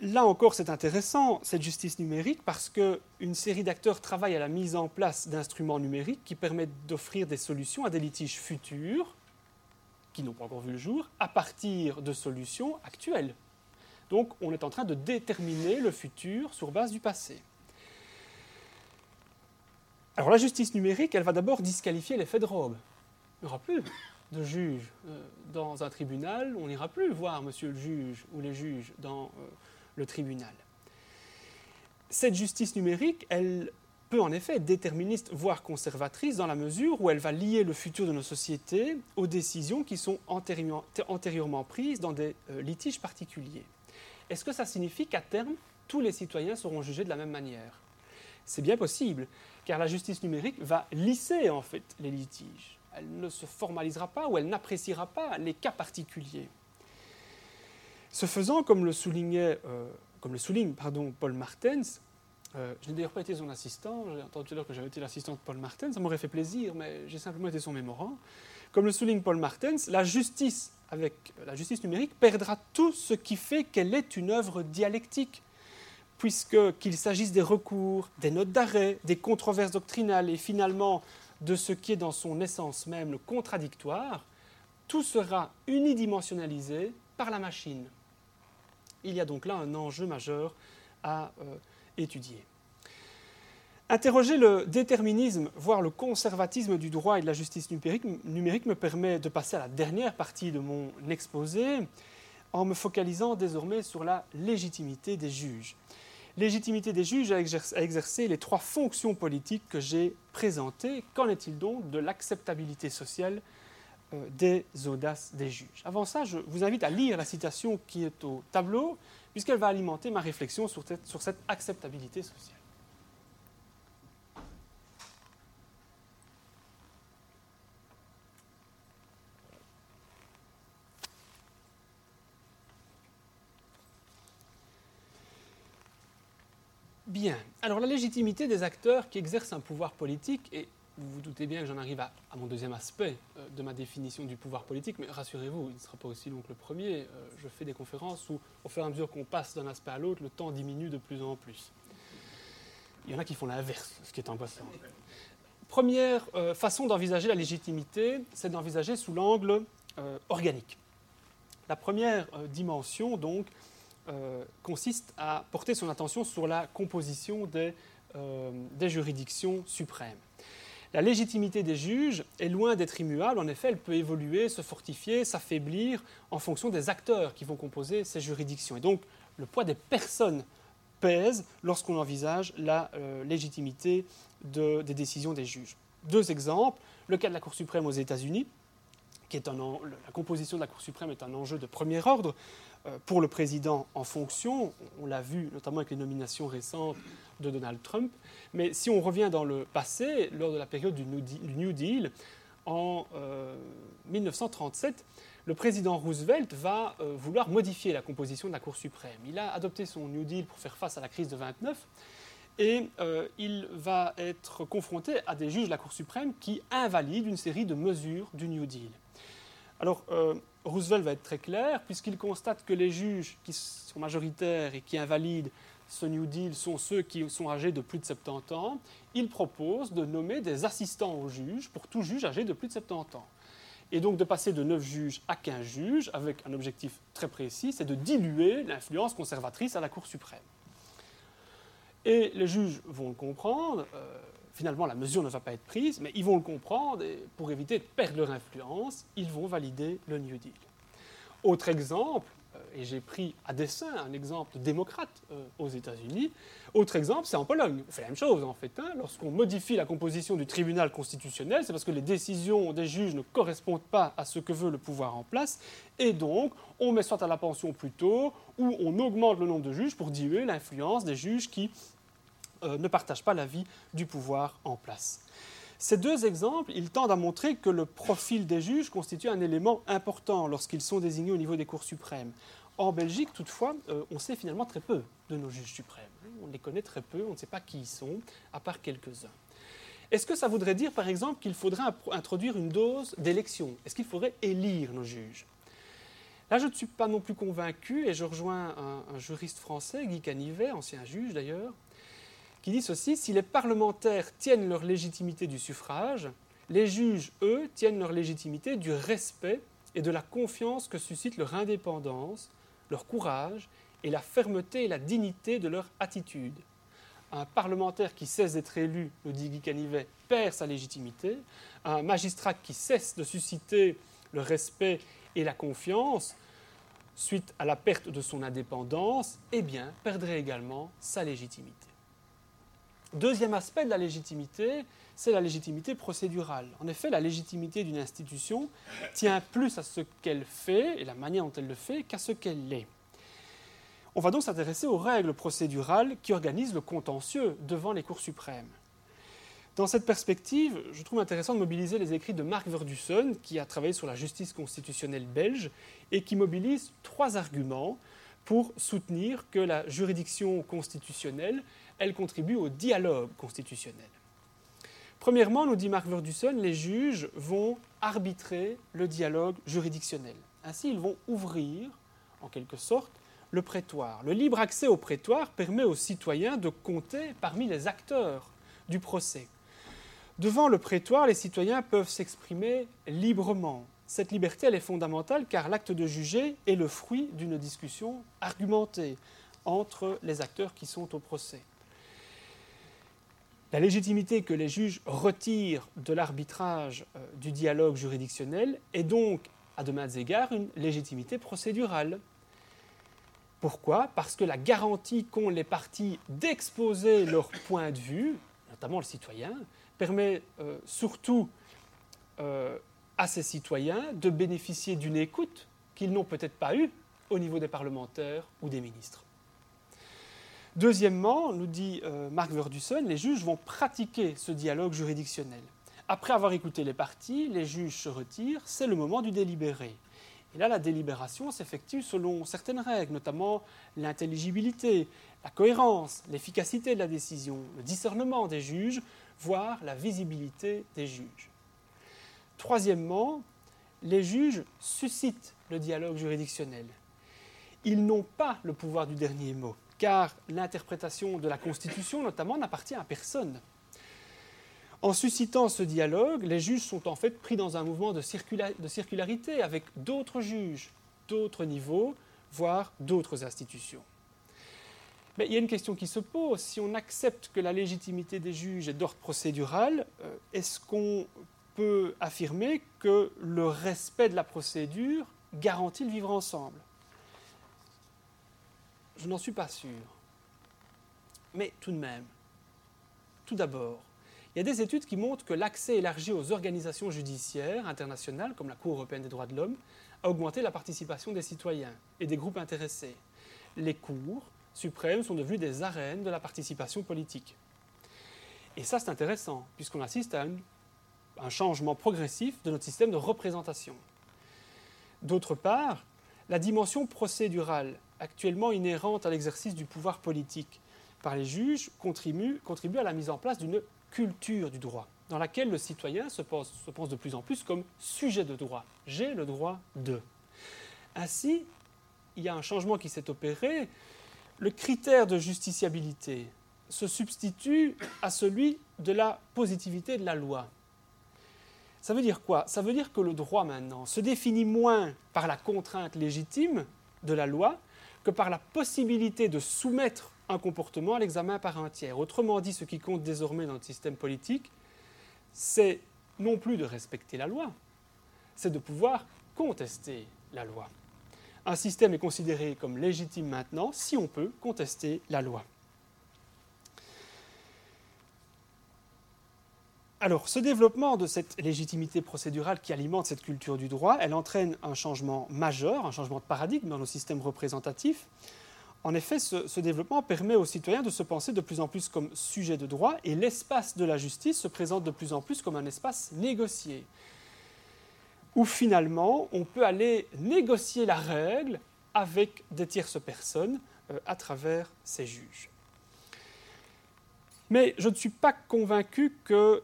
Là encore, c'est intéressant, cette justice numérique, parce qu'une série d'acteurs travaille à la mise en place d'instruments numériques qui permettent d'offrir des solutions à des litiges futurs, qui n'ont pas encore vu le jour, à partir de solutions actuelles. Donc on est en train de déterminer le futur sur base du passé. Alors la justice numérique, elle va d'abord disqualifier l'effet de robe. Il n'y aura plus de juge euh, dans un tribunal, on n'ira plus voir monsieur le juge ou les juges dans euh, le tribunal. Cette justice numérique, elle en effet déterministe, voire conservatrice, dans la mesure où elle va lier le futur de nos sociétés aux décisions qui sont antérieurement, prises dans des euh, litiges particuliers. Est-ce que ça signifie qu'à terme, tous les citoyens seront jugés de la même manière? C'est bien possible, car la justice numérique va lisser en fait les litiges. Elle ne se formalisera pas ou elle n'appréciera pas les cas particuliers. Ce faisant, comme le, soulignait, euh, comme le souligne pardon, Paul Martens, euh, je n'ai d'ailleurs pas été son assistant, j'ai entendu tout à l'heure que j'avais été l'assistant de Paul Martens, ça m'aurait fait plaisir, mais j'ai simplement été son mémorant. Comme le souligne Paul Martens, la justice, avec la justice numérique, perdra tout ce qui fait qu'elle est une œuvre dialectique, puisque qu'il s'agisse des recours, des notes d'arrêt, des controverses doctrinales et finalement de ce qui est dans son essence même le contradictoire, tout sera unidimensionnalisé par la machine. Il y a donc là un enjeu majeur à euh, Interroger le déterminisme, voire le conservatisme du droit et de la justice numérique, numérique, me permet de passer à la dernière partie de mon exposé en me focalisant désormais sur la légitimité des juges. Légitimité des juges à exercer les trois fonctions politiques que j'ai présentées. Qu'en est-il donc de l'acceptabilité sociale euh, des audaces des juges? Avant ça, je vous invite à lire la citation qui est au tableau, puisqu'elle va alimenter ma réflexion sur cette, acceptabilité sociale. Bien. Alors la légitimité des acteurs qui exercent un pouvoir politique est vous vous doutez bien que j'en arrive à, mon deuxième aspect euh, de ma définition du pouvoir politique, mais rassurez-vous, il ne sera pas aussi long que le premier. Euh, je fais des conférences où, au fur et à mesure qu'on passe d'un aspect à l'autre, le temps diminue de plus en plus. Il y en a qui font l'inverse, ce qui est impossible. Première euh, façon d'envisager la légitimité, c'est d'envisager sous l'angle organique. La première dimension, donc, consiste à porter son attention sur la composition des juridictions suprêmes. La légitimité des juges est loin d'être immuable. En effet, elle peut évoluer, se fortifier, s'affaiblir en fonction des acteurs qui vont composer ces juridictions. Et donc, le poids des personnes pèse lorsqu'on envisage la euh, légitimité des décisions des juges. Deux exemples. Le cas de la Cour suprême aux États-Unis, la composition de la Cour suprême est un enjeu de premier ordre. Euh, pour le président en fonction. On l'a vu notamment avec les nominations récentes de Donald Trump. Mais si on revient dans le passé, lors de la période du New Deal, en 1937, euh, le président Roosevelt va euh, vouloir modifier la composition de la Cour suprême. Il a adopté son New Deal pour faire face à la crise de 29 et il va être confronté à des juges de la Cour suprême qui invalident une série de mesures du New Deal. Alors, Roosevelt va être très clair, puisqu'il constate que les juges qui sont majoritaires et qui invalident ce New Deal sont ceux qui sont âgés de plus de 70 ans. Il propose de nommer des assistants aux juges pour tout juge âgé de plus de 70 ans. Et donc de passer de 9 juges à 15 juges, avec un objectif très précis, c'est de diluer l'influence conservatrice à la Cour suprême. Et les juges vont le comprendre. Euh, finalement la mesure ne va pas être prise, mais ils vont le comprendre et pour éviter de perdre leur influence, ils vont valider le New Deal. Autre exemple, euh, et j'ai pris à dessein un exemple démocrate euh, aux États-Unis, autre exemple, c'est en Pologne. On fait la même chose en fait. Hein. Lorsqu'on modifie la composition du tribunal constitutionnel, c'est parce que les décisions des juges ne correspondent pas à ce que veut le pouvoir en place, et donc on met soit à la pension plus tôt, ou on augmente le nombre de juges pour diluer l'influence des juges qui ne partagent pas l'avis du pouvoir en place. Ces deux exemples, ils tendent à montrer que le profil des juges constitue un élément important lorsqu'ils sont désignés au niveau des cours suprêmes. En Belgique, toutefois, euh, on sait finalement très peu de nos juges suprêmes. On les connaît très peu, on ne sait pas qui ils sont, à part quelques-uns. Est-ce que ça voudrait dire, par exemple, qu'il faudrait introduire une dose d'élection? Est-ce qu'il faudrait élire nos juges? Là, je ne suis pas non plus convaincu, et je rejoins un, juriste français, Guy Canivet, ancien juge d'ailleurs, qui dit ceci, si les parlementaires tiennent leur légitimité du suffrage, les juges, eux, tiennent leur légitimité du respect et de la confiance que suscite leur indépendance, leur courage et la fermeté et la dignité de leur attitude. Un parlementaire qui cesse d'être élu, nous dit Guy Canivet, perd sa légitimité. Un magistrat qui cesse de susciter le respect et la confiance, suite à la perte de son indépendance, eh bien, perdrait également sa légitimité. Deuxième aspect de la légitimité, c'est la légitimité procédurale. En effet, la légitimité d'une institution tient plus à ce qu'elle fait et la manière dont elle le fait qu'à ce qu'elle est. On va donc s'intéresser aux règles procédurales qui organisent le contentieux devant les cours suprêmes. Dans cette perspective, je trouve intéressant de mobiliser les écrits de Marc Verdussen, qui a travaillé sur la justice constitutionnelle belge, et qui mobilise trois arguments pour soutenir que la juridiction constitutionnelle, elle contribue au dialogue constitutionnel. Premièrement, nous dit Marc Verdussen, les juges vont arbitrer le dialogue juridictionnel. Ainsi, ils vont ouvrir, en quelque sorte, le prétoire. Le libre accès au prétoire permet aux citoyens de compter parmi les acteurs du procès. Devant le prétoire, les citoyens peuvent s'exprimer librement. Cette liberté, elle est fondamentale car l'acte de juger est le fruit d'une discussion argumentée entre les acteurs qui sont au procès. La légitimité que les juges retirent de l'arbitrage euh, du dialogue juridictionnel est donc, à de maintes égards, une légitimité procédurale. Pourquoi? Parce que la garantie qu'ont les partis d'exposer leur point de vue, notamment le citoyen, permet euh, surtout euh, à ces citoyens de bénéficier d'une écoute qu'ils n'ont peut-être pas eue au niveau des parlementaires ou des ministres. Deuxièmement, nous dit euh, Marc Verdussen, les juges vont pratiquer ce dialogue juridictionnel. Après avoir écouté les parties, les juges se retirent, c'est le moment du délibéré. Et là, la délibération s'effectue selon certaines règles, notamment l'intelligibilité, la cohérence, l'efficacité de la décision, le discernement des juges, voire la visibilité des juges. Troisièmement, les juges suscitent le dialogue juridictionnel. Ils n'ont pas le pouvoir du dernier mot, car l'interprétation de la Constitution, notamment, n'appartient à personne. En suscitant ce dialogue, les juges sont en fait pris dans un mouvement de, circularité avec d'autres juges, d'autres niveaux, voire d'autres institutions. Mais il y a une question qui se pose. Si on accepte que la légitimité des juges est d'ordre procédural, euh, est-ce qu'on peut affirmer que le respect de la procédure garantit le vivre ensemble? Je n'en suis pas sûr. Mais tout de même, tout d'abord, il y a des études qui montrent que l'accès élargi aux organisations judiciaires internationales, comme la Cour européenne des droits de l'homme, a augmenté la participation des citoyens et des groupes intéressés. Les cours suprêmes sont devenus des arènes de la participation politique. Et ça, c'est intéressant, puisqu'on assiste à un changement progressif de notre système de représentation. D'autre part, la dimension procédurale, actuellement inhérente à l'exercice du pouvoir politique par les juges, contribue, à la mise en place d'une culture du droit, dans laquelle le citoyen se pense, se pense de plus en plus comme sujet de droit. J'ai le droit de. Ainsi, il y a un changement qui s'est opéré le critère de justiciabilité se substitue à celui de la positivité de la loi. Ça veut dire quoi? Ça veut dire que le droit maintenant se définit moins par la contrainte légitime de la loi que par la possibilité de soumettre un comportement à l'examen par un tiers. Autrement dit, ce qui compte désormais dans notre système politique, c'est non plus de respecter la loi, c'est de pouvoir contester la loi un système est considéré comme légitime maintenant si on peut contester la loi. Alors, ce développement de cette légitimité procédurale qui alimente cette culture du droit, elle entraîne un changement majeur, un changement de paradigme dans nos systèmes représentatifs. En effet, ce, développement permet aux citoyens de se penser de plus en plus comme sujet de droit et l'espace de la justice se présente de plus en plus comme un espace négocié où finalement on peut aller négocier la règle avec des tierces personnes euh, à travers ces juges. Mais je ne suis pas convaincu que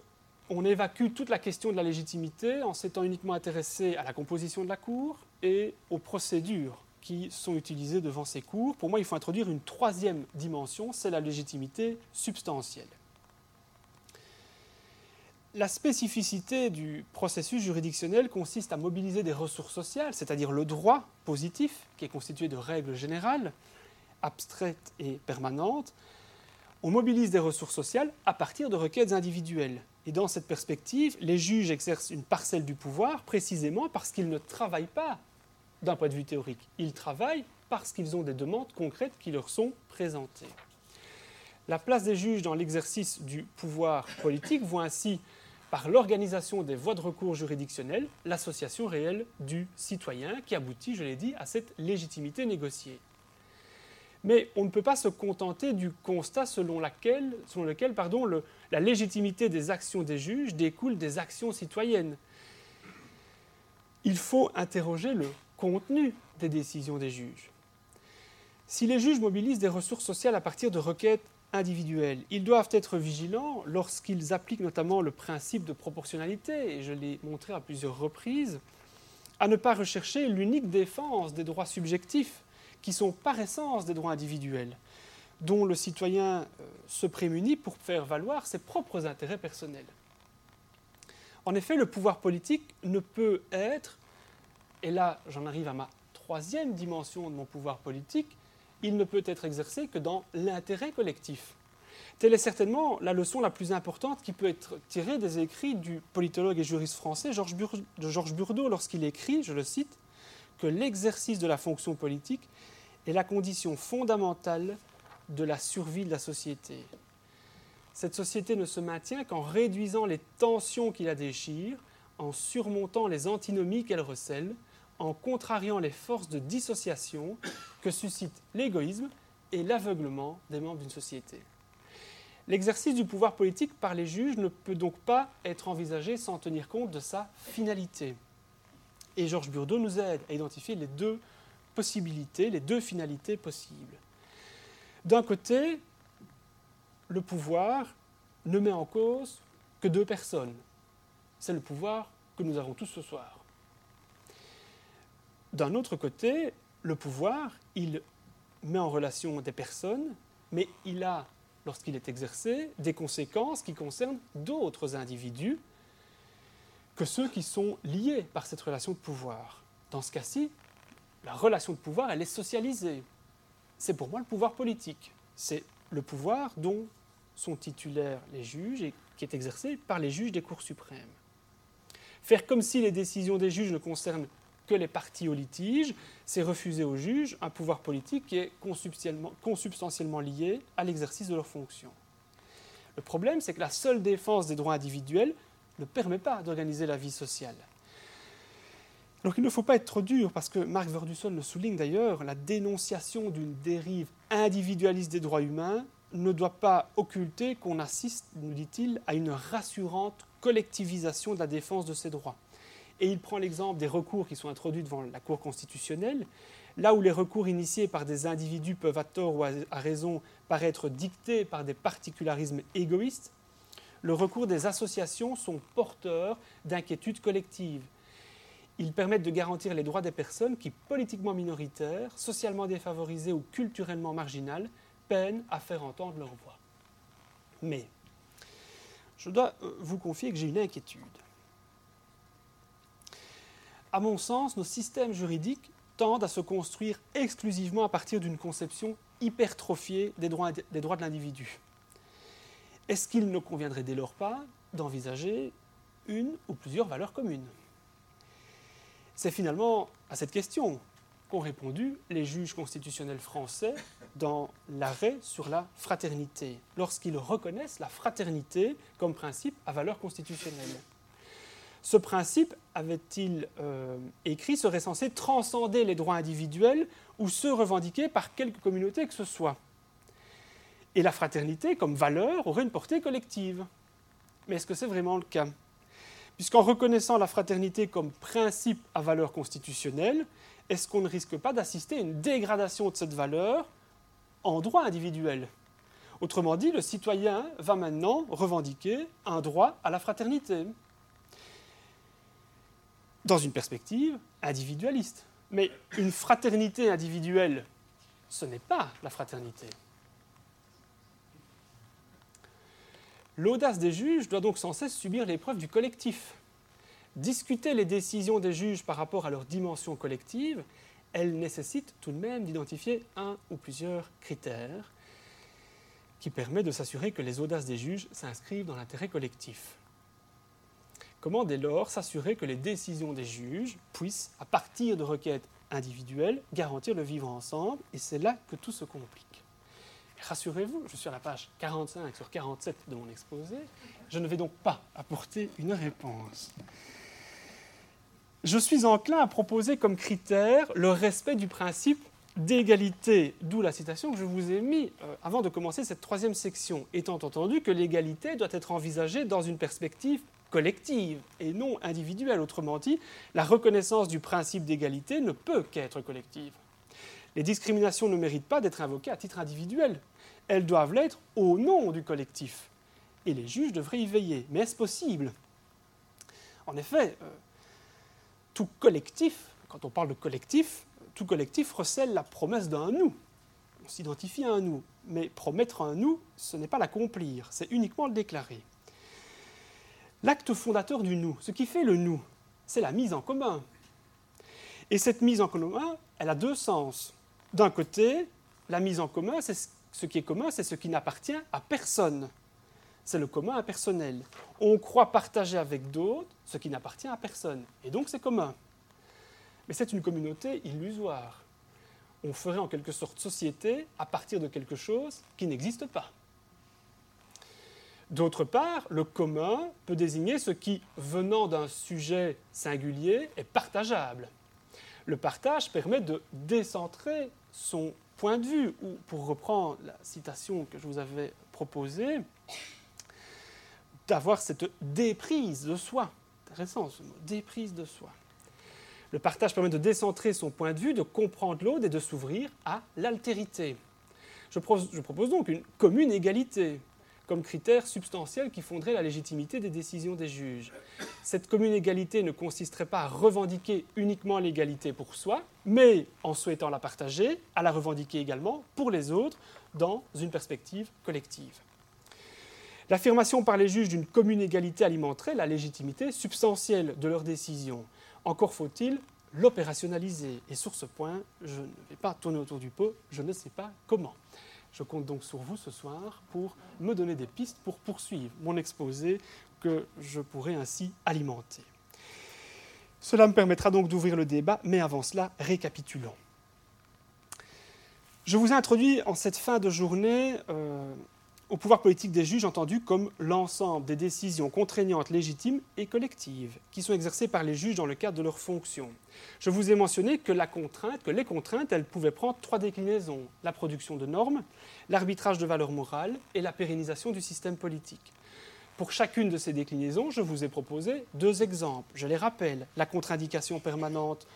on évacue toute la question de la légitimité en s'étant uniquement intéressé à la composition de la Cour et aux procédures qui sont utilisées devant ces cours. Pour moi, il faut introduire une troisième dimension, c'est la légitimité substantielle. La spécificité du processus juridictionnel consiste à mobiliser des ressources sociales, c'est-à-dire le droit positif, qui est constitué de règles générales, abstraites et permanentes. On mobilise des ressources sociales à partir de requêtes individuelles. Et dans cette perspective, les juges exercent une parcelle du pouvoir précisément parce qu'ils ne travaillent pas d'un point de vue théorique. Ils travaillent parce qu'ils ont des demandes concrètes qui leur sont présentées. La place des juges dans l'exercice du pouvoir politique voit ainsi par l'organisation des voies de recours juridictionnelles, l'association réelle du citoyen qui aboutit, je l'ai dit, à cette légitimité négociée. Mais on ne peut pas se contenter du constat selon, lequel la légitimité des actions des juges découle des actions citoyennes. Il faut interroger le contenu des décisions des juges. Si les juges mobilisent des ressources sociales à partir de requêtes individuels. Ils doivent être vigilants lorsqu'ils appliquent notamment le principe de proportionnalité, et je l'ai montré à plusieurs reprises, à ne pas rechercher l'unique défense des droits subjectifs, qui sont par essence des droits individuels, dont le citoyen euh, se prémunit pour faire valoir ses propres intérêts personnels. En effet, le pouvoir politique ne peut être, et là j'en arrive à ma troisième dimension de mon pouvoir politique, il ne peut être exercé que dans l'intérêt collectif. Telle est certainement la leçon la plus importante qui peut être tirée des écrits du politologue et juriste français Georges Burdeau lorsqu'il écrit, je le cite, que l'exercice de la fonction politique est la condition fondamentale de la survie de la société. Cette société ne se maintient qu'en réduisant les tensions qui la déchirent, en surmontant les antinomies qu'elle recèle, en contrariant les forces de dissociation que suscite l'égoïsme et l'aveuglement des membres d'une société. L'exercice du pouvoir politique par les juges ne peut donc pas être envisagé sans tenir compte de sa finalité. Et Georges Burdeau nous aide à identifier les deux possibilités, les deux finalités possibles. D'un côté, le pouvoir ne met en cause que deux personnes. C'est le pouvoir que nous avons tous ce soir. D'un autre côté, le pouvoir, il met en relation des personnes, mais il a, lorsqu'il est exercé, des conséquences qui concernent d'autres individus que ceux qui sont liés par cette relation de pouvoir. Dans ce cas-ci, la relation de pouvoir, elle est socialisée. C'est pour moi le pouvoir politique. C'est le pouvoir dont sont titulaires les juges et qui est exercé par les juges des cours suprêmes. Faire comme si les décisions des juges ne concernent que les parties au litige, c'est refuser aux juges un pouvoir politique qui est consubstantiellement lié à l'exercice de leurs fonctions. Le problème, c'est que la seule défense des droits individuels ne permet pas d'organiser la vie sociale. Donc il ne faut pas être trop dur, parce que Marc Verdusson le souligne d'ailleurs, la dénonciation d'une dérive individualiste des droits humains ne doit pas occulter qu'on assiste, nous dit-il, à une rassurante collectivisation de la défense de ces droits. Et il prend l'exemple des recours qui sont introduits devant la Cour constitutionnelle, là où les recours initiés par des individus peuvent à tort ou à raison paraître dictés par des particularismes égoïstes, le recours des associations sont porteurs d'inquiétudes collectives. Ils permettent de garantir les droits des personnes qui, politiquement minoritaires, socialement défavorisées ou culturellement marginales, peinent à faire entendre leur voix. Mais je dois euh, vous confier que j'ai une inquiétude à mon sens, nos systèmes juridiques tendent à se construire exclusivement à partir d'une conception hypertrophiée des droits, des droits de l'individu. Est-ce qu'il ne conviendrait dès lors pas d'envisager une ou plusieurs valeurs communes? C'est finalement à cette question qu'ont répondu les juges constitutionnels français dans l'arrêt sur la fraternité, lorsqu'ils reconnaissent la fraternité comme principe à valeur constitutionnelle. Ce principe, avait-il euh, écrit, serait censé transcender les droits individuels ou ceux revendiqués par quelque communauté que ce soit. Et la fraternité, comme valeur, aurait une portée collective. Mais est-ce que c'est vraiment le cas? Puisqu'en reconnaissant la fraternité comme principe à valeur constitutionnelle, est-ce qu'on ne risque pas d'assister à une dégradation de cette valeur en droit individuel? Autrement dit, le citoyen va maintenant revendiquer un droit à la fraternité, dans une perspective individualiste. Mais une fraternité individuelle, ce n'est pas la fraternité. L'audace des juges doit donc sans cesse subir l'épreuve du collectif. Discuter les décisions des juges par rapport à leur dimension collective, elle nécessite tout de même d'identifier un ou plusieurs critères qui permettent de s'assurer que les audaces des juges s'inscrivent dans l'intérêt collectif. Comment dès lors s'assurer que les décisions des juges puissent, à partir de requêtes individuelles, garantir le vivre ensemble? Et c'est là que tout se complique. Rassurez-vous, je suis à la page 45 sur 47 de mon exposé. Je ne vais donc pas apporter une réponse. Je suis enclin à proposer comme critère le respect du principe d'égalité, d'où la citation que je vous ai mise euh, avant de commencer cette troisième section, étant entendu que l'égalité doit être envisagée dans une perspective collective et non individuelle. Autrement dit, la reconnaissance du principe d'égalité ne peut qu'être collective. Les discriminations ne méritent pas d'être invoquées à titre individuel elles doivent l'être au nom du collectif. Et les juges devraient y veiller. Mais est-ce possible? En effet, euh, tout collectif, quand on parle de collectif, tout collectif recèle la promesse d'un nous. On s'identifie à un nous. Mais promettre un nous, ce n'est pas l'accomplir, c'est uniquement le déclarer. L'acte fondateur du nous, ce qui fait le nous, c'est la mise en commun. Et cette mise en commun, elle a deux sens. D'un côté, la mise en commun, c'est ce qui est commun, c'est ce qui n'appartient à personne. C'est le commun impersonnel. On croit partager avec d'autres ce qui n'appartient à personne. Et donc c'est commun. Mais c'est une communauté illusoire. On ferait en quelque sorte société à partir de quelque chose qui n'existe pas. D'autre part, le commun peut désigner ce qui, venant d'un sujet singulier, est partageable. Le partage permet de décentrer son point de vue, ou pour reprendre la citation que je vous avais proposée, d'avoir cette déprise de soi. Intéressant ce mot, déprise de soi. Le partage permet de décentrer son point de vue, de comprendre l'autre et de s'ouvrir à l'altérité. Je, je propose donc une commune égalité comme critère substantiel qui fonderait la légitimité des décisions des juges. Cette commune égalité ne consisterait pas à revendiquer uniquement l'égalité pour soi, mais en souhaitant la partager, à la revendiquer également pour les autres dans une perspective collective. L'affirmation par les juges d'une commune égalité alimenterait la légitimité substantielle de leurs décisions. Encore faut-il l'opérationnaliser. Et sur ce point, je ne vais pas tourner autour du pot, je ne sais pas comment. Je compte donc sur vous ce soir pour me donner des pistes pour poursuivre mon exposé que je pourrai ainsi alimenter. Cela me permettra donc d'ouvrir le débat, mais avant cela, récapitulons. Je vous ai introduit en cette fin de journée euh, au pouvoir politique des juges entendu comme l'ensemble des décisions contraignantes légitimes et collectives qui sont exercées par les juges dans le cadre de leurs fonctions. Je vous ai mentionné que la contrainte, que les contraintes, elles pouvaient prendre trois déclinaisons la production de normes, l'arbitrage de valeurs morales et la pérennisation du système politique. Pour chacune de ces déclinaisons, je vous ai proposé deux exemples. Je les rappelle la contre-indication permanente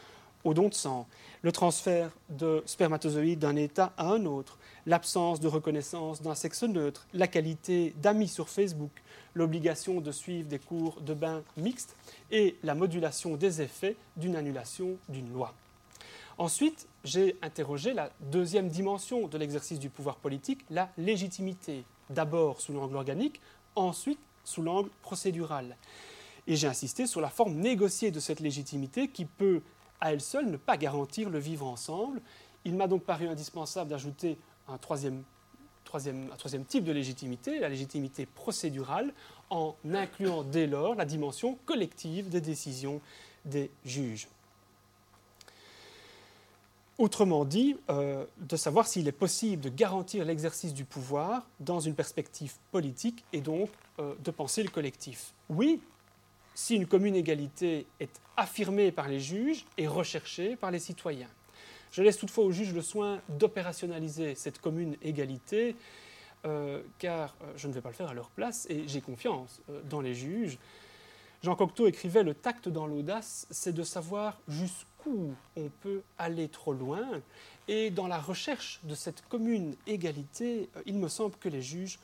au don de sang, le transfert de spermatozoïdes d'un état à un autre, l'absence de reconnaissance d'un sexe neutre, la qualité d'amis sur Facebook, l'obligation de suivre des cours de bain mixtes et la modulation des effets d'une annulation d'une loi. Ensuite, j'ai interrogé la deuxième dimension de l'exercice du pouvoir politique, la légitimité, d'abord sous l'angle organique, ensuite sous l'angle procédural. Et j'ai insisté sur la forme négociée de cette légitimité qui peut à elle seule ne pas garantir le vivre ensemble. Il m'a donc paru indispensable d'ajouter un troisième, type de légitimité, la légitimité procédurale, en incluant dès lors la dimension collective des décisions des juges. Autrement dit, euh, de savoir s'il est possible de garantir l'exercice du pouvoir dans une perspective politique et donc euh, de penser le collectif. Oui, si une commune égalité est affirmée par les juges et recherchée par les citoyens. Je laisse toutefois aux juges le soin d'opérationnaliser cette commune égalité, euh, car euh, je ne vais pas le faire à leur place et j'ai confiance euh, dans les juges. Jean Cocteau écrivait Le tact dans l'audace, c'est de savoir jusqu'où on peut aller trop loin. Et dans la recherche de cette commune égalité, il me semble que les juges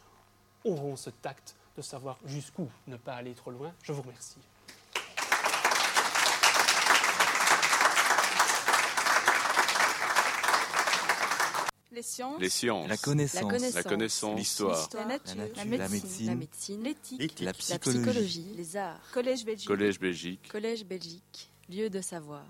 auront ce tact de savoir jusqu'où ne pas aller trop loin. Je vous remercie. Les sciences. Les sciences. La connaissance. La connaissance. L'histoire. La nature. La nature, La médecine. L'éthique. La La psychologie. psychologie. Les arts. Collège Belgique. Collège Belgique. Collège Belgique. Lieu de savoir.